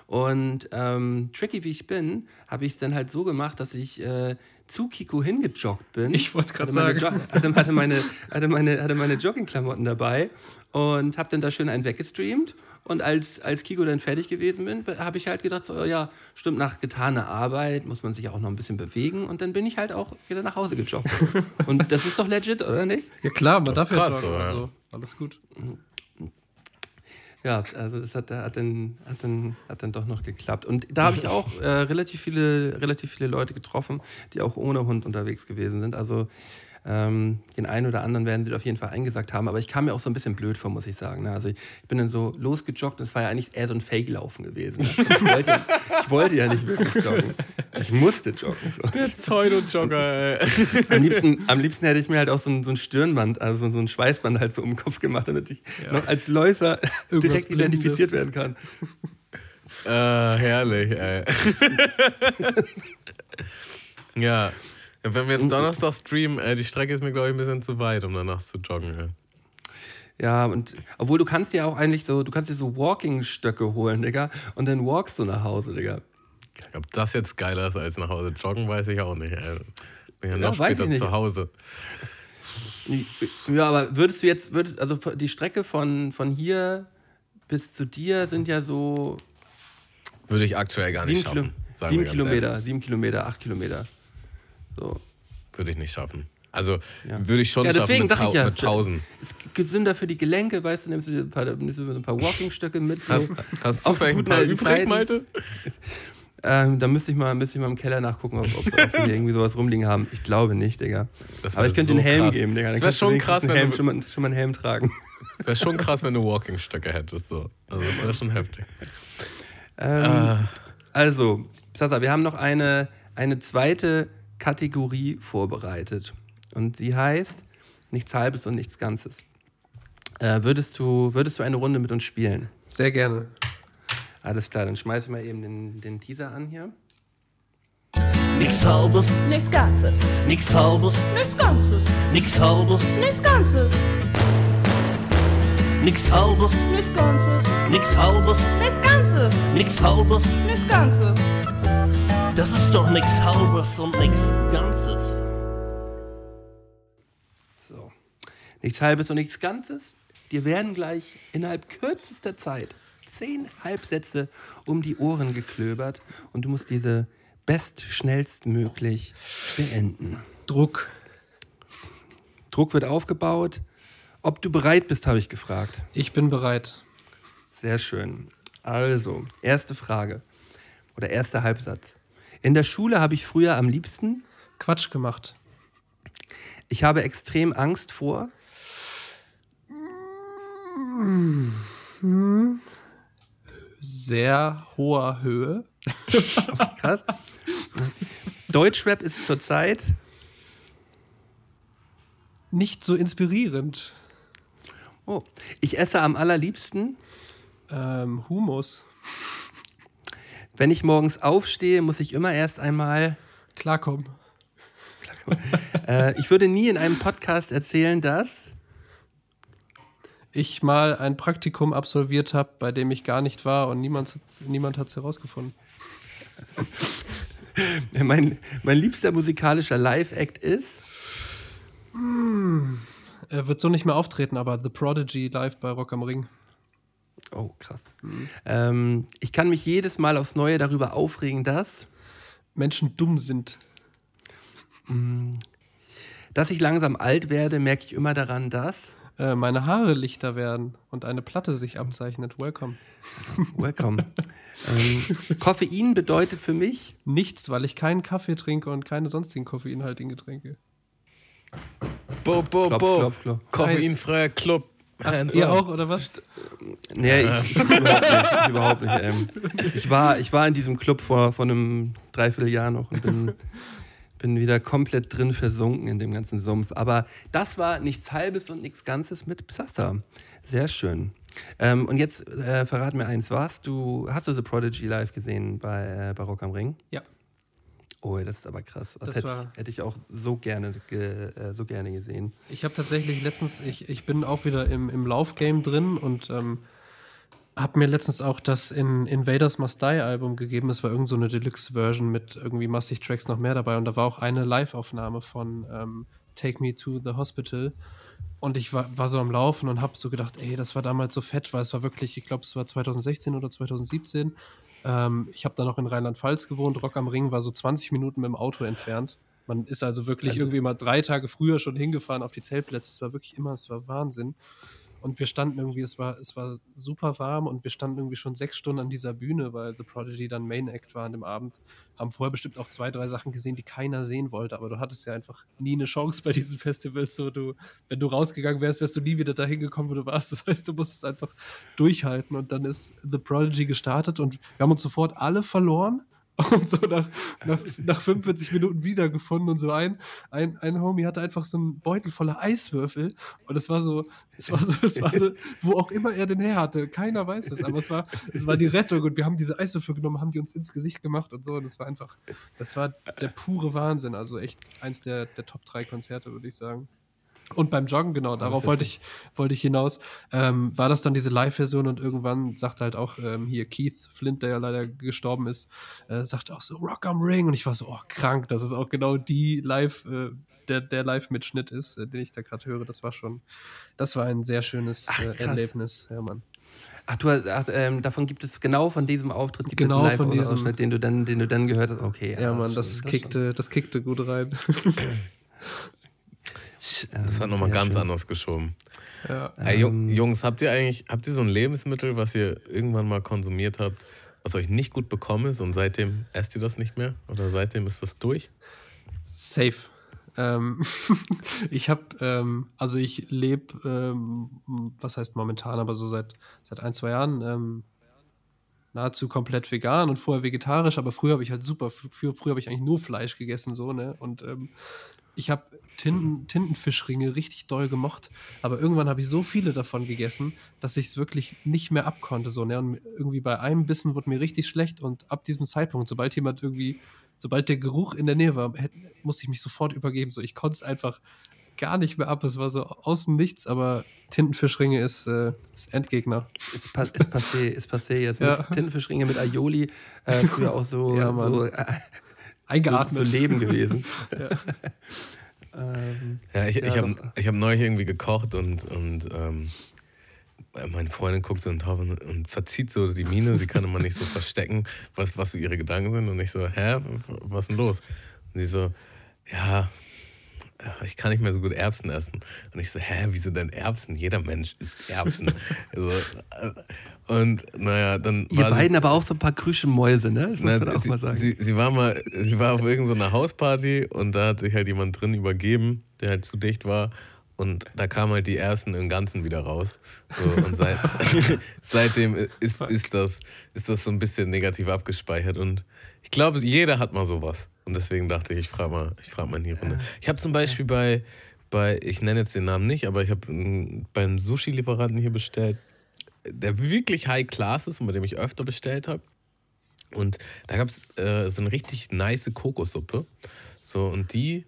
Und ähm, tricky wie ich bin, habe ich es dann halt so gemacht, dass ich äh, zu Kiko hingejoggt bin. Ich grad Hatte meine sagen. Jo- Hatte, hatte, meine, hatte, meine, hatte meine Joggingklamotten dabei und habe dann da schön einen weggestreamt. Und als, als Kiko dann fertig gewesen bin, habe ich halt gedacht, so, ja, stimmt, nach getaner Arbeit muss man sich auch noch ein bisschen bewegen. Und dann bin ich halt auch wieder nach Hause gejoggt. und das ist doch legit, oder nicht? Ja klar, man Das darf ist ja krass, joggen. so, ja. Also, alles gut. Ja, also das hat, hat, dann, hat, dann, hat dann doch noch geklappt. Und da habe ich auch äh, relativ, viele, relativ viele Leute getroffen, die auch ohne Hund unterwegs gewesen sind. Also ähm, den einen oder anderen werden sie auf jeden Fall eingesagt haben. Aber ich kam mir auch so ein bisschen blöd vor, muss ich sagen. Ne? Also ich, bin dann so losgejoggt und es war ja eigentlich eher so ein Fake-Laufen gewesen. Ne? Ich, wollte, ich wollte ja nicht wirklich joggen. Ich musste joggen. So. Der Pseudo-Jogger, ey. Am liebsten, am liebsten hätte ich mir halt auch so ein, so ein Stirnband, also so ein Schweißband halt so um den Kopf gemacht, damit ich noch als Läufer direkt identifiziert werden kann. Äh, herrlich, ey. ja. Wenn wir jetzt Donnerstag streamen, äh, die Strecke ist mir, glaube ich, ein bisschen zu weit, um danach zu joggen. Ja. Ja, und obwohl du kannst dir auch eigentlich so, du kannst dir so Walking-Stöcke holen, Digga, und dann walkst du nach Hause, Digga. Ob das jetzt geiler ist als nach Hause joggen, weiß ich auch nicht. Ey. Bin ja Ja, noch später zu Hause. Ja, aber würdest du jetzt, würdest, also die Strecke von, von hier bis zu dir sind ja so Würde ich aktuell gar nicht sieben, Kilo, schaffen. sagen wir sieben Kilometer, sieben Kilometer, acht Kilometer. So. Würde ich nicht schaffen. Also Ja. würde ich schon Ja, schaffen deswegen mit, sag ich ja, mit Pausen. Ist gesünder für die Gelenke, weißt du, nimmst du dir ein paar, nimmst du ein paar Walking-Stöcke mit. So. Hast, hast du die vielleicht ein paar übrig. Malte? Ähm, da müsste ich, mal, müsste ich mal im Keller nachgucken, ob, ob, ob wir hier irgendwie sowas rumliegen haben. Ich glaube nicht, Digga. Aber ich könnte so dir einen Helm krass. geben, Digga. Dann Das wäre schon krass, einen wenn Helm, du, schon, mal, schon mal einen Helm tragen. wär schon krass, wenn du Walking-Stöcke hättest. So. Also das wäre schon heftig. Ähm, Ah. Also, Sasa, wir haben noch eine, eine zweite Kategorie vorbereitet. Und sie heißt nichts Halbes und nichts Ganzes. Äh, würdest, du, würdest du eine Runde mit uns spielen? Sehr gerne. Alles klar, dann schmeiß ich mal eben den, den Teaser an hier. Nix halbes, Nichts Ganzes. nix halbes, Nichts Ganzes. nix halbes, Nichts Ganzes. nix halbes, Nichts Ganzes. nix halbes, Nichts Ganzes. nix halbes. Nichts Ganzes. Das ist doch nix halbes und nix ganzes. So. Nichts Halbes und nichts Ganzes. Dir werden gleich innerhalb kürzester Zeit zehn Halbsätze um die Ohren geklöbert und du musst diese best schnellstmöglich beenden. Druck. Druck wird aufgebaut. Ob du bereit bist, habe ich gefragt. Ich bin bereit. Sehr schön. Also, erste Frage oder erster Halbsatz. In der Schule habe ich früher am liebsten, Quatsch gemacht. ich habe extrem Angst vor, Sehr hoher Höhe. krass. Deutschrap ist zurzeit, Nicht so inspirierend. oh, ich esse am allerliebsten, Ähm, Humus. Wenn ich morgens aufstehe, muss ich immer erst einmal, Klarkommen. äh, ich würde nie in einem Podcast erzählen, dass, Ich mal ein Praktikum absolviert habe, bei dem ich gar nicht war und niemand, niemand hat es herausgefunden. mein, mein liebster musikalischer Live-Act ist, Er wird so nicht mehr auftreten, aber The Prodigy live bei Rock am Ring. Oh krass, ähm, ich kann mich jedes Mal aufs Neue darüber aufregen, dass, Menschen dumm sind. dass ich langsam alt werde, merke ich immer daran, dass, Äh, meine Haare lichter werden und eine Platte sich abzeichnet. Welcome. welcome, ähm, Koffein bedeutet für mich, Nichts, weil ich keinen Kaffee trinke und keine sonstigen koffeinhaltigen Getränke. Bo, bo, Klopf, bo. klopf, klopf. Koffeinfreier Club. Hands Ihr up. auch, oder was? Nee, ich, ich, überhaupt nicht. Überhaupt nicht ähm. ich, war, ich war in diesem Club vor, vor einem Dreivierteljahr noch und bin, bin wieder komplett drin versunken in dem ganzen Sumpf. Aber das war nichts Halbes und nichts Ganzes mit Psasta. Sehr schön. Ähm, und jetzt äh, verrat mir eins, warst du, hast du The Prodigy live gesehen bei, äh, bei Rock am Ring? Ja. Oh, das ist aber krass. Das, Das hätte, ich, hätte ich auch so gerne, ge, äh, so gerne gesehen. Ich habe tatsächlich letztens, ich, ich bin auch wieder im, im Laufgame drin und ähm, habe mir letztens auch das in Invaders Must Die Album gegeben. Das war irgend so eine Deluxe-Version mit irgendwie massig Tracks noch mehr dabei und da war auch eine Live-Aufnahme von ähm, Take Me to the Hospital. Und ich war, war so am Laufen und habe so gedacht, ey, das war damals so fett, weil es war wirklich, ich glaube, es war 2016 oder 2017. Ähm, ich habe da noch in Rheinland-Pfalz gewohnt. Rock am Ring war so 20 Minuten mit dem Auto entfernt. Man ist also wirklich Also- irgendwie mal drei Tage früher schon hingefahren auf die Zeltplätze. Es war wirklich immer, es war Wahnsinn. Und wir standen irgendwie, es war, es war super warm und wir standen irgendwie schon sechs Stunden an dieser Bühne, weil The Prodigy dann Main Act war an dem Abend. Haben vorher bestimmt auch zwei, drei Sachen gesehen, die keiner sehen wollte, aber du hattest ja einfach nie eine Chance bei diesen Festivals. So, du, wenn du rausgegangen wärst, wärst du nie wieder dahin gekommen, wo du warst. Das heißt, du musstest einfach durchhalten und dann ist The Prodigy gestartet und wir haben uns sofort alle verloren. Und so nach, nach, nach 45 Minuten wiedergefunden und so ein, ein, ein Homie hatte einfach so einen Beutel voller Eiswürfel und es war so, es war so, es war so, wo auch immer er den her hatte, keiner weiß es, aber es war, es war die Rettung und wir haben diese Eiswürfel genommen, haben die uns ins Gesicht gemacht und so und es war einfach, das war der pure Wahnsinn, also echt eins der, der Top 3 Konzerte, würde ich sagen. Und beim Joggen, genau, darauf wollte ich, wollte ich hinaus, ähm, war das dann diese Live-Version und irgendwann sagte halt auch ähm, hier Keith Flint, der ja leider gestorben ist, äh, sagte auch so Rock am Ring und ich war so, oh, krank, dass es auch genau die Live, äh, der, der Live-Mitschnitt ist, äh, den ich da gerade höre. Das war schon, das war ein sehr schönes Ach, äh. Erlebnis, ja, Mann. Ach, du, ach, ähm, davon gibt es genau von diesem Auftritt gibt Genau es einen von diesem- den du dann, den du dann gehört hast. Okay, Ja, das Mann, das, ist kickte, das kickte gut rein. schon- Das hat ähm, nochmal ganz schön. anders geschoben. ja. Ey, Ähm. Jungs, habt ihr eigentlich, habt ihr so ein Lebensmittel, was ihr irgendwann mal konsumiert habt, was euch nicht gut bekommen ist und seitdem esst ihr das nicht mehr? Oder seitdem ist das durch? Safe. Ähm, ich habe, ähm, also ich lebe, ähm, was heißt momentan, aber so seit, seit ein, zwei Jahren ähm, nahezu komplett vegan und vorher vegetarisch, aber früher habe ich halt super, früher, früher habe ich eigentlich nur Fleisch gegessen, so, ne? Und ähm, ich habe Tinten, Tintenfischringe richtig doll gemocht, aber irgendwann habe ich so viele davon gegessen, dass ich es wirklich nicht mehr abkonnte, so, ne? Und irgendwie bei einem Bissen wurde mir richtig schlecht und ab diesem Zeitpunkt, sobald jemand irgendwie, sobald der Geruch in der Nähe war, hätte, musste ich mich sofort übergeben, so, ich konnte es einfach gar nicht mehr ab, es war so aus dem Nichts, aber Tintenfischringe ist, äh, ist Endgegner. Ist, pas, ist, passé, ist passé jetzt. Ja. Tintenfischringe mit Aioli. Äh, früher auch so, Ja, so, äh, Eingeatmet. so Leben gewesen. ähm, Ja, ich, Ja, ich habe ich hab neulich irgendwie gekocht und, und ähm, meine Freundin guckt so und, und verzieht so die Miene, sie kann immer nicht so verstecken, was, was so ihre Gedanken sind. Und ich so, hä, was ist denn los? Und sie so, ja, ich kann nicht mehr so gut Erbsen essen. Und ich so, hä, wieso denn Erbsen? Jeder Mensch isst Erbsen. also, äh, und naja, dann ihr war sie- beiden aber auch so ein paar krüsche Mäuse, ne? Das muss na, man auch sie, mal sagen. Sie, sie war mal, sie war auf irgendeiner Hausparty und da hat sich halt jemand drin übergeben, der halt zu dicht war. Und da kamen halt die ersten im Ganzen wieder raus. So, und seit, seitdem ist, ist, das, ist das so ein bisschen negativ abgespeichert. Und ich glaube, jeder hat mal sowas. Und deswegen dachte ich, ich frage mal, ich frage mal in die Runde. Ich habe zum Beispiel bei, bei, ich nenne jetzt den Namen nicht, aber ich habe mm, beim Sushi-Lieferanten hier bestellt, der wirklich high class ist und bei dem ich öfter bestellt habe. Und da gab es äh, so eine richtig nice Kokossuppe. So, und die,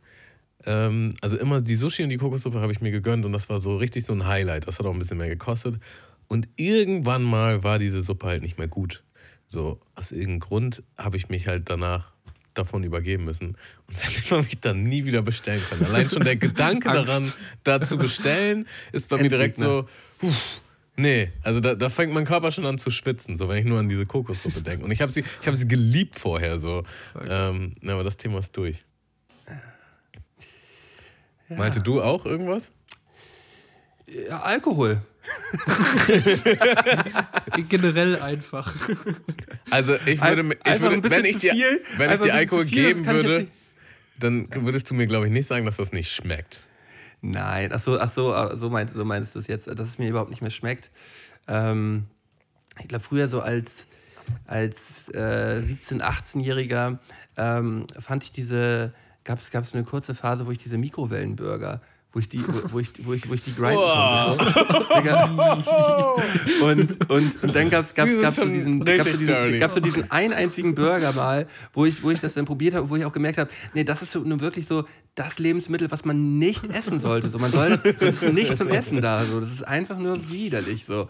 ähm, also immer die Sushi und die Kokossuppe habe ich mir gegönnt und das war so richtig so ein Highlight. Das hat auch ein bisschen mehr gekostet. Und irgendwann mal war diese Suppe halt nicht mehr gut. So, aus irgendeinem Grund habe ich mich halt danach davon übergeben müssen. Und seitdem habe ich dann nie wieder bestellen können. Allein schon der Gedanke daran, da zu bestellen, ist bei mir direkt so, puh, nee, also da, da fängt mein Körper schon an zu schwitzen, so wenn ich nur an diese Kokossuppe denke. Und ich habe sie, ich habe sie geliebt vorher so. Ähm, ja, aber das Thema ist durch. Meinte du auch irgendwas? ja, Alkohol. Generell einfach. Also ich würde, mir- ich Einfach würde wenn ich dir, viel, wenn ich dir Alkohol viel, geben würde, dann würdest du mir glaube ich nicht sagen, dass das nicht schmeckt. Nein, ach so, ach so, ach so, meinst, so meinst du es jetzt, dass es mir überhaupt nicht mehr schmeckt. Ähm, ich glaube, früher so als, als äh, 17-, 18-Jähriger ähm, fand ich diese, gab es eine kurze Phase, wo ich diese Mikrowellenburger, wo ich die, wo, wo ich, wo ich, wo ich die grinden konnte. So. Digga. und, und, und dann gab es gab's, gab's so diesen, gab's so diesen, gab's so diesen einen einzigen Burger mal, wo ich, wo ich das dann probiert habe, wo ich auch gemerkt habe, nee, das ist so nun wirklich so das Lebensmittel, was man nicht essen sollte. So, man soll das, das ist nicht zum Essen da. So. Das ist einfach nur widerlich. So.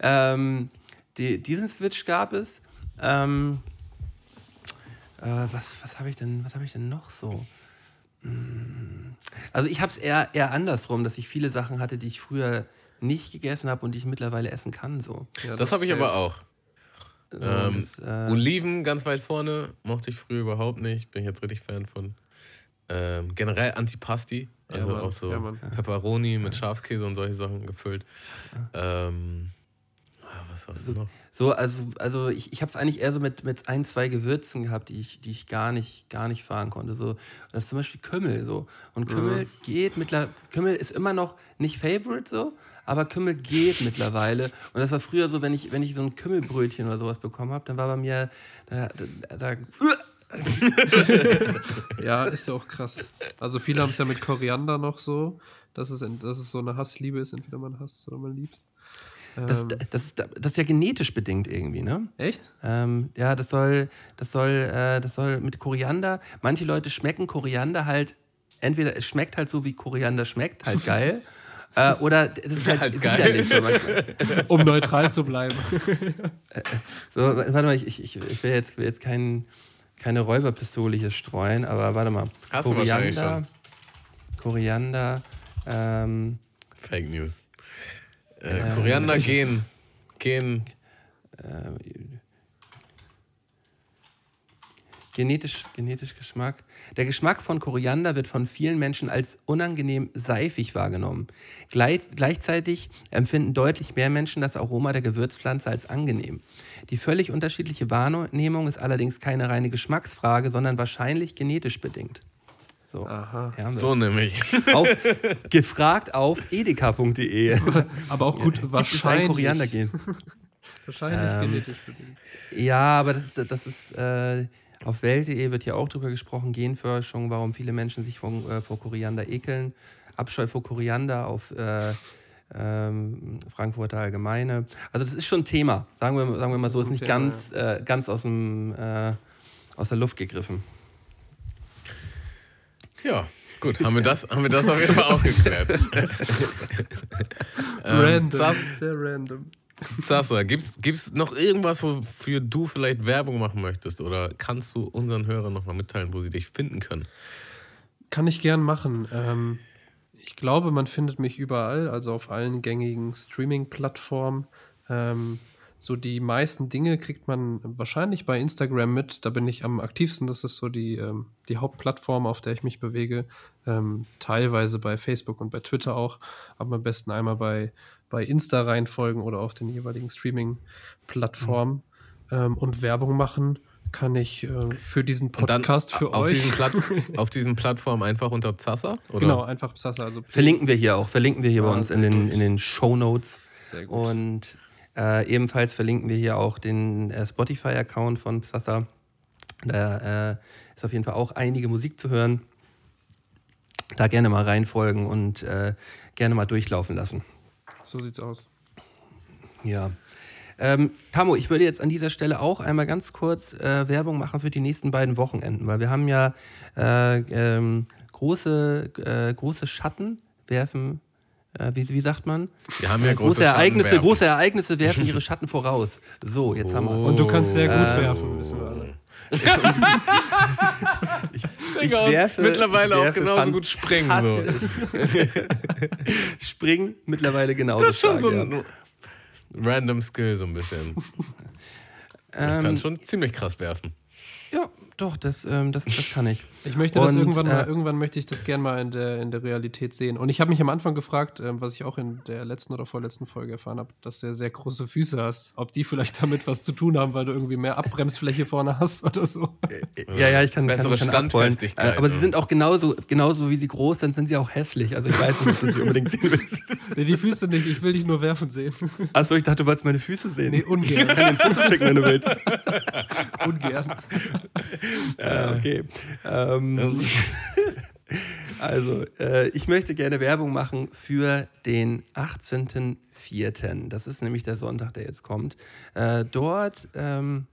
Ähm, die, diesen Switch gab es. Ähm, äh, was was habe ich, denn- was ich denn noch so? Hm. Also ich habe es eher, eher andersrum, dass ich viele Sachen hatte, die ich früher nicht gegessen habe und die ich mittlerweile essen kann. So. Ja, Das habe ich aber auch. Ähm, das, äh, Oliven ganz weit vorne, mochte ich früher überhaupt nicht, bin ich jetzt richtig Fan von. Ähm, generell Antipasti, Ja, also Mann, auch so ja. Pepperoni mit Schafskäse und solche Sachen gefüllt. Ähm, was war das noch? So, also, also ich, ich habe es eigentlich eher so mit, mit ein, zwei Gewürzen gehabt, die ich, die ich gar nicht, gar nicht fahren konnte. So, das ist zum Beispiel Kümmel. So. Und Kümmel geht mittlerweile, Kümmel ist immer noch nicht Favorite so, aber Kümmel geht mittlerweile. Und das war früher so, wenn ich, wenn ich so ein Kümmelbrötchen oder sowas bekommen habe, dann war bei mir, da, da, da Ja, ist ja auch krass. Also viele haben es ja mit Koriander noch so, dass es, dass es so eine Hassliebe ist, entweder man hasst oder man liebst. Das, Ähm, das, ist, das ist ja genetisch bedingt irgendwie, ne? echt? Ähm, ja, das soll, das soll, äh, das soll mit Koriander. Manche Leute schmecken Koriander halt, entweder es schmeckt halt so, wie Koriander schmeckt, halt geil. äh, oder das ist halt, Halt geil. Um neutral zu bleiben. so, warte mal, ich, ich, ich will jetzt, will jetzt kein, keine Räuberpistole hier streuen, aber warte mal. Hast du wahrscheinlich schon. Koriander, ähm, Fake News. Äh, Koriander gehen. Gehen. Genetisch, genetisch Geschmack. Der Geschmack von Koriander wird von vielen Menschen als unangenehm seifig wahrgenommen. Gleich, gleichzeitig empfinden deutlich mehr Menschen das Aroma der Gewürzpflanze als angenehm. Die völlig unterschiedliche Wahrnehmung ist allerdings keine reine Geschmacksfrage, sondern wahrscheinlich genetisch bedingt. So, Aha. So nämlich. auf, gefragt auf edeka.de. Aber auch gut, ein wahrscheinlich. Koriandergen? Wahrscheinlich Ähm, genetisch bedingt. Ja, aber das ist, das ist äh, auf Welt.de wird ja auch drüber gesprochen, Genforschung, warum viele Menschen sich von, äh, vor Koriander ekeln. Abscheu vor Koriander auf äh, ähm, Frankfurter Allgemeine. Also das ist schon ein Thema, sagen wir, sagen wir mal Das so, ist ist nicht Thema, ganz, äh, ganz aus, dem, äh, aus der Luft gegriffen. Ja, gut. Haben wir das, haben wir das auf jeden Fall aufgeklärt. ähm, random. Zas- Sehr random. Sasa, gibt's, gibt's noch irgendwas, wofür du vielleicht Werbung machen möchtest? Oder kannst du unseren Hörern nochmal mitteilen, wo sie dich finden können? Kann ich gern machen. Ähm, ich glaube, man findet mich überall, also auf allen gängigen Streaming-Plattformen. Ähm, so die meisten Dinge kriegt man wahrscheinlich bei Instagram mit. Da bin ich am aktivsten. Das ist so die, ähm, die Hauptplattform, auf der ich mich bewege. Ähm, teilweise bei Facebook und bei Twitter auch. Aber am besten einmal bei, bei Insta reinfolgen oder auf den jeweiligen Streaming-Plattformen. Ähm, und Werbung machen kann ich äh, für diesen Podcast für auf euch. Diesen Platt, auf diesen Plattformen einfach unter Zassa? Oder? Genau, einfach Psassa. Also Verlinken wir hier auch, verlinken wir hier bei Ah, uns in den, gut. in den Show Notes. Sehr gut. Und äh, ebenfalls verlinken wir hier auch den äh, Spotify-Account von Psassa. Da äh, ist auf jeden Fall auch einige Musik zu hören. Da gerne mal reinfolgen und äh, gerne mal durchlaufen lassen. So sieht's aus. Ja. Ähm, Tamo, ich würde jetzt an dieser Stelle auch einmal ganz kurz äh, Werbung machen für die nächsten beiden Wochenenden, weil wir haben ja äh, ähm, große, große Schatten werfen, wie, wie sagt man? Wir haben ja große, große, Ereignisse, Schattenwerfen. große Ereignisse werfen ihre Schatten voraus. So, jetzt haben wir es. Und du kannst sehr gut Ähm, werfen, wissen wir alle. Digga, und werfe- mittlerweile ich auch werfe genauso gut springen. So. Springen mittlerweile genauso Das ist schon stark, so ja. ein random Skill, so ein bisschen. Ich Ähm, kann schon ziemlich krass werfen. Ja, doch, das, ähm, das, das kann ich. Ich möchte das Und, irgendwann mal, äh, irgendwann möchte ich das gern mal in der, in der Realität sehen. Und ich habe mich am Anfang gefragt, ähm, was ich auch in der letzten oder vorletzten Folge erfahren habe, dass du ja sehr große Füße hast. Ob die vielleicht damit was zu tun haben, weil du irgendwie mehr Abbremsfläche vorne hast oder so. Ja, ja, ich kann, Bessere kann, kann. Standfestigkeit, Äh, aber sie sind auch genauso, genauso wie sie groß sind, sind sie auch hässlich. Also ich weiß nicht, ob du sie unbedingt sehen willst. Nee, die Füße nicht, ich will dich nur werfen sehen. Achso, ich dachte, du wolltest meine Füße sehen. Nee, ungern. Ich kann dir ein Foto schicken, wenn du willst. Ungern. Äh, okay. Ähm, also, äh, ich möchte gerne Werbung machen für den 18.04. Das ist nämlich der Sonntag, der jetzt kommt. Äh, dort ähm,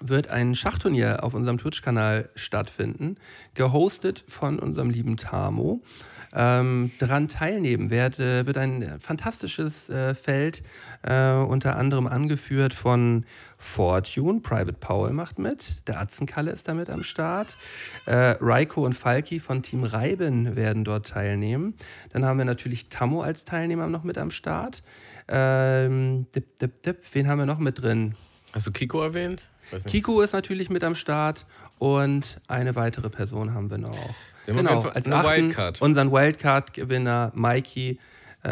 wird ein Schachturnier auf unserem Twitch-Kanal stattfinden, gehostet von unserem lieben Tamo. Ähm, daran teilnehmen wird, äh, wird ein fantastisches äh, Feld, äh, unter anderem angeführt von Fortune, Private Paul macht mit, der Atzenkalle ist damit am Start, äh, Raiko und Falki von Team Reiben werden dort teilnehmen. Dann haben wir natürlich Tammo als Teilnehmer noch mit am Start. Ähm, dip, dip, dip. Wen haben wir noch mit drin? Hast du Kiko erwähnt? Kiko ist natürlich mit am Start und eine weitere Person haben wir noch. Wir haben genau, Fall als achten Wildcard. unseren Wildcard-Gewinner Mikey, äh,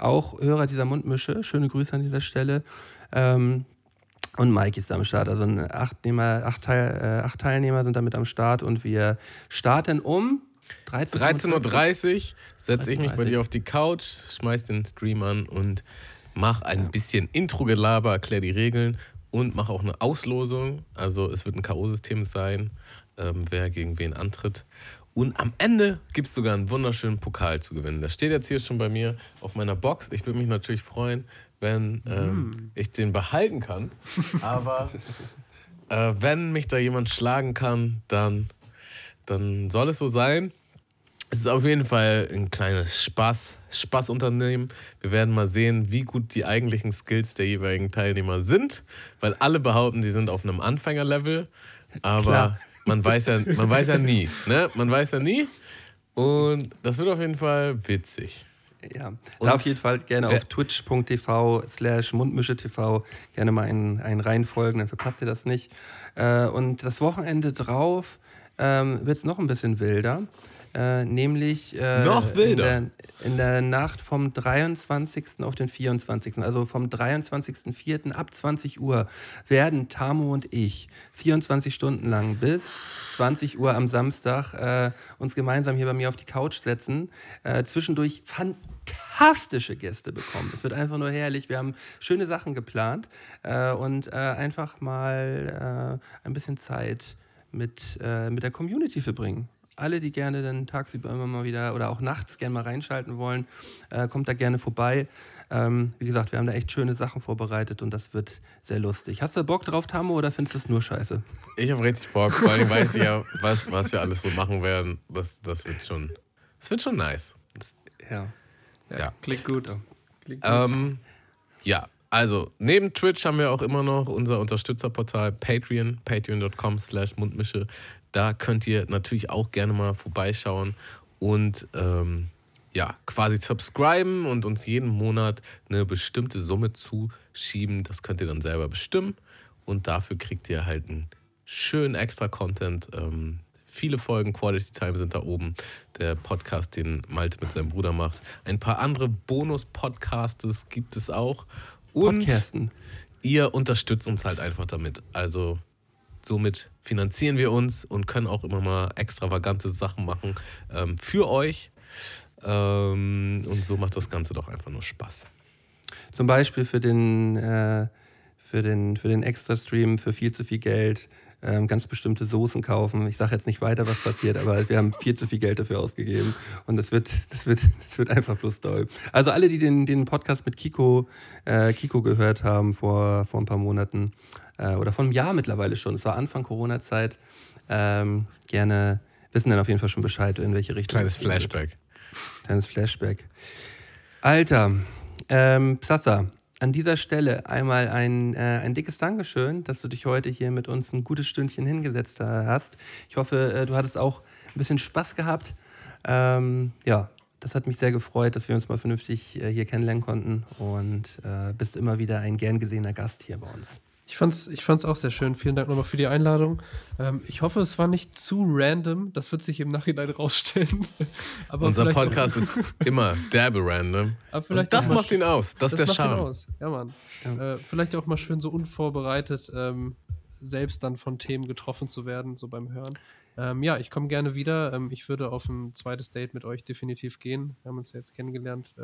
auch Hörer dieser Mundmische. Schöne Grüße an dieser Stelle. Ähm, und Mike ist am Start. Also ein Achtnehmer, acht, Teil, äh, acht Teilnehmer sind damit am Start und wir starten um 13.30 13.30 Uhr setze ich mich bei 13:30. dir auf die Couch, schmeiß den Stream an und mach ein bisschen Intro-Gelaber, erklär die Regeln und mach auch eine Auslosung. Also es wird ein K.O.-System sein, ähm, wer gegen wen antritt. Und am Ende gibt es sogar einen wunderschönen Pokal zu gewinnen. Der steht jetzt hier schon bei mir auf meiner Box. Ich würde mich natürlich freuen, wenn ähm, ich den behalten kann. Aber äh, wenn mich da jemand schlagen kann, dann, dann soll es so sein. Es ist auf jeden Fall ein kleines Spaß, Spaßunternehmen. Wir werden mal sehen, wie gut die eigentlichen Skills der jeweiligen Teilnehmer sind, weil alle behaupten, sie sind auf einem Anfängerlevel, aber Klar. Man weiß ja, man weiß ja nie, ne? Man weiß ja nie. Und das wird auf jeden Fall witzig. Ja, Und auf jeden Fall gerne auf twitch.tv slash mundmische.tv gerne mal einen, einen reinfolgen, dann verpasst ihr das nicht. Äh, und das Wochenende drauf ähm, wird es noch ein bisschen wilder. Äh, nämlich äh, Noch wilder? In, der, in der Nacht vom 23. auf den 24. Also vom 23.04. ab 20 Uhr werden Tamu und ich 24 Stunden lang bis 20 Uhr am Samstag äh, uns gemeinsam hier bei mir auf die Couch setzen, äh, zwischendurch fantastische Gäste bekommen. Es wird einfach nur herrlich. Wir haben schöne Sachen geplant äh, und äh, einfach mal ein bisschen Zeit mit, mit der Community verbringen. Alle, die gerne dann tagsüber immer mal wieder oder auch nachts gerne mal reinschalten wollen, äh, kommt da gerne vorbei. Ähm, wie gesagt, wir haben da echt schöne Sachen vorbereitet und das wird sehr lustig. Hast du Bock drauf, Tamo, oder findest du es nur scheiße? Ich habe richtig Bock, vor allem weiß ich ja, was, was wir alles so machen werden. Das, das wird schon, das wird schon nice. Das, Ja. ja. Klingt gut. Klingt gut. Ähm, ja, also neben Twitch haben wir auch immer noch unser Unterstützerportal Patreon, patreon.com slash Mundmische. Da könnt ihr natürlich auch gerne mal vorbeischauen und ähm, ja, quasi subscriben und uns jeden Monat eine bestimmte Summe zuschieben. Das könnt ihr dann selber bestimmen und dafür kriegt ihr halt einen schönen extra Content. Ähm, viele Folgen Quality Time sind da oben. Der Podcast, den Malte mit seinem Bruder macht. Ein paar andere Bonus-Podcasts gibt es auch. Und Podcasten. ihr unterstützt uns halt einfach damit. Also somit finanzieren wir uns und können auch immer mal extravagante Sachen machen ähm, für euch. Ähm, und so macht das Ganze doch einfach nur Spaß. Zum Beispiel für den, äh, für den, für den Extra-Stream für viel zu viel Geld ähm, ganz bestimmte Soßen kaufen. Ich sage jetzt nicht weiter, was passiert, aber wir haben viel zu viel Geld dafür ausgegeben und das wird, das wird, das wird einfach bloß doll. Also alle, die den, den Podcast mit Kiko, äh, Kiko gehört haben vor, vor ein paar Monaten äh, oder vor einem Jahr mittlerweile schon, es war Anfang Corona-Zeit, ähm, gerne wissen dann auf jeden Fall schon Bescheid, in welche Richtung. Kleines. Flashback. Kleines Flashback. Alter, ähm, Psassa, an dieser Stelle einmal ein, äh, ein dickes Dankeschön, dass du dich heute hier mit uns ein gutes Stündchen hingesetzt äh, hast. Ich hoffe, äh, du hattest auch ein bisschen Spaß gehabt. Ähm, ja, das hat mich sehr gefreut, dass wir uns mal vernünftig äh, hier kennenlernen konnten und äh, bist immer wieder ein gern gesehener Gast hier bei uns. Ich fand's, ich fand's auch sehr schön. Vielen Dank nochmal für die Einladung. Ähm, ich hoffe, es war nicht zu random. Das wird sich im Nachhinein rausstellen. Aber Unser Podcast auch, ist immer derbe random. Aber vielleicht Und das macht ihn aus. Das, ist der macht ihn Charme. aus. Ja, Mann. Äh, vielleicht auch mal schön so unvorbereitet, ähm, selbst dann von Themen getroffen zu werden, so beim Hören. Ähm, ja, ich komme gerne wieder. Ähm, ich würde auf ein zweites Date mit euch definitiv gehen. Wir haben uns ja jetzt kennengelernt.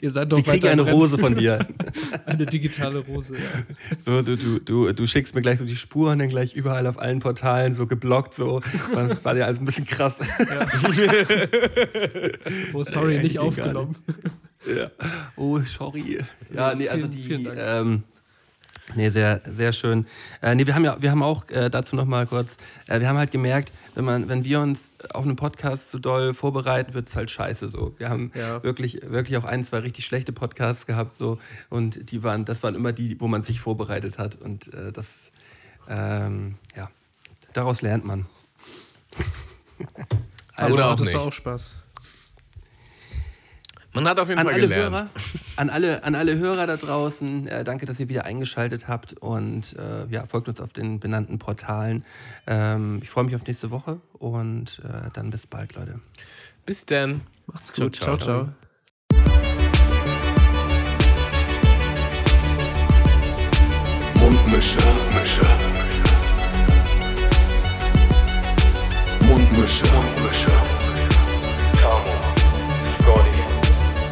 Ihr seid doch Ich kriege eine. War von dir. Eine digitale Rose, ja. So, du, du, du, du schickst mir gleich so die Spuren, dann gleich überall auf allen Portalen so geblockt, so. War, war ja alles ein bisschen krass. Oh, sorry, Ja, nicht aufgenommen. ja. Oh, sorry. Ja, nee, also die. Ähm, nee, sehr, sehr schön. Äh, nee, wir haben ja, wir haben auch äh, dazu noch mal kurz, äh, wir haben halt gemerkt, wenn man, wenn wir uns auf einen Podcast zu doll vorbereiten, wird es halt scheiße so. Wir haben Ja. wirklich, wirklich auch ein, zwei richtig schlechte Podcasts gehabt so und die waren, das waren immer die, wo man sich vorbereitet hat und äh, das, ähm, ja, daraus lernt man. Also, Oder auch hattest du nicht. auch Spaß. Man hat auf jeden an Fall alle gelernt. Hörer, an alle, an alle Hörer da draußen, äh, danke, dass ihr wieder eingeschaltet habt und äh, ja, folgt uns auf den benannten Portalen. Ähm, ich freue mich auf nächste Woche und äh, dann bis bald, Leute. Bis dann. Macht's gut. ciao. ciao. ciao. Mundmische. Mische. Mundmische. Mische.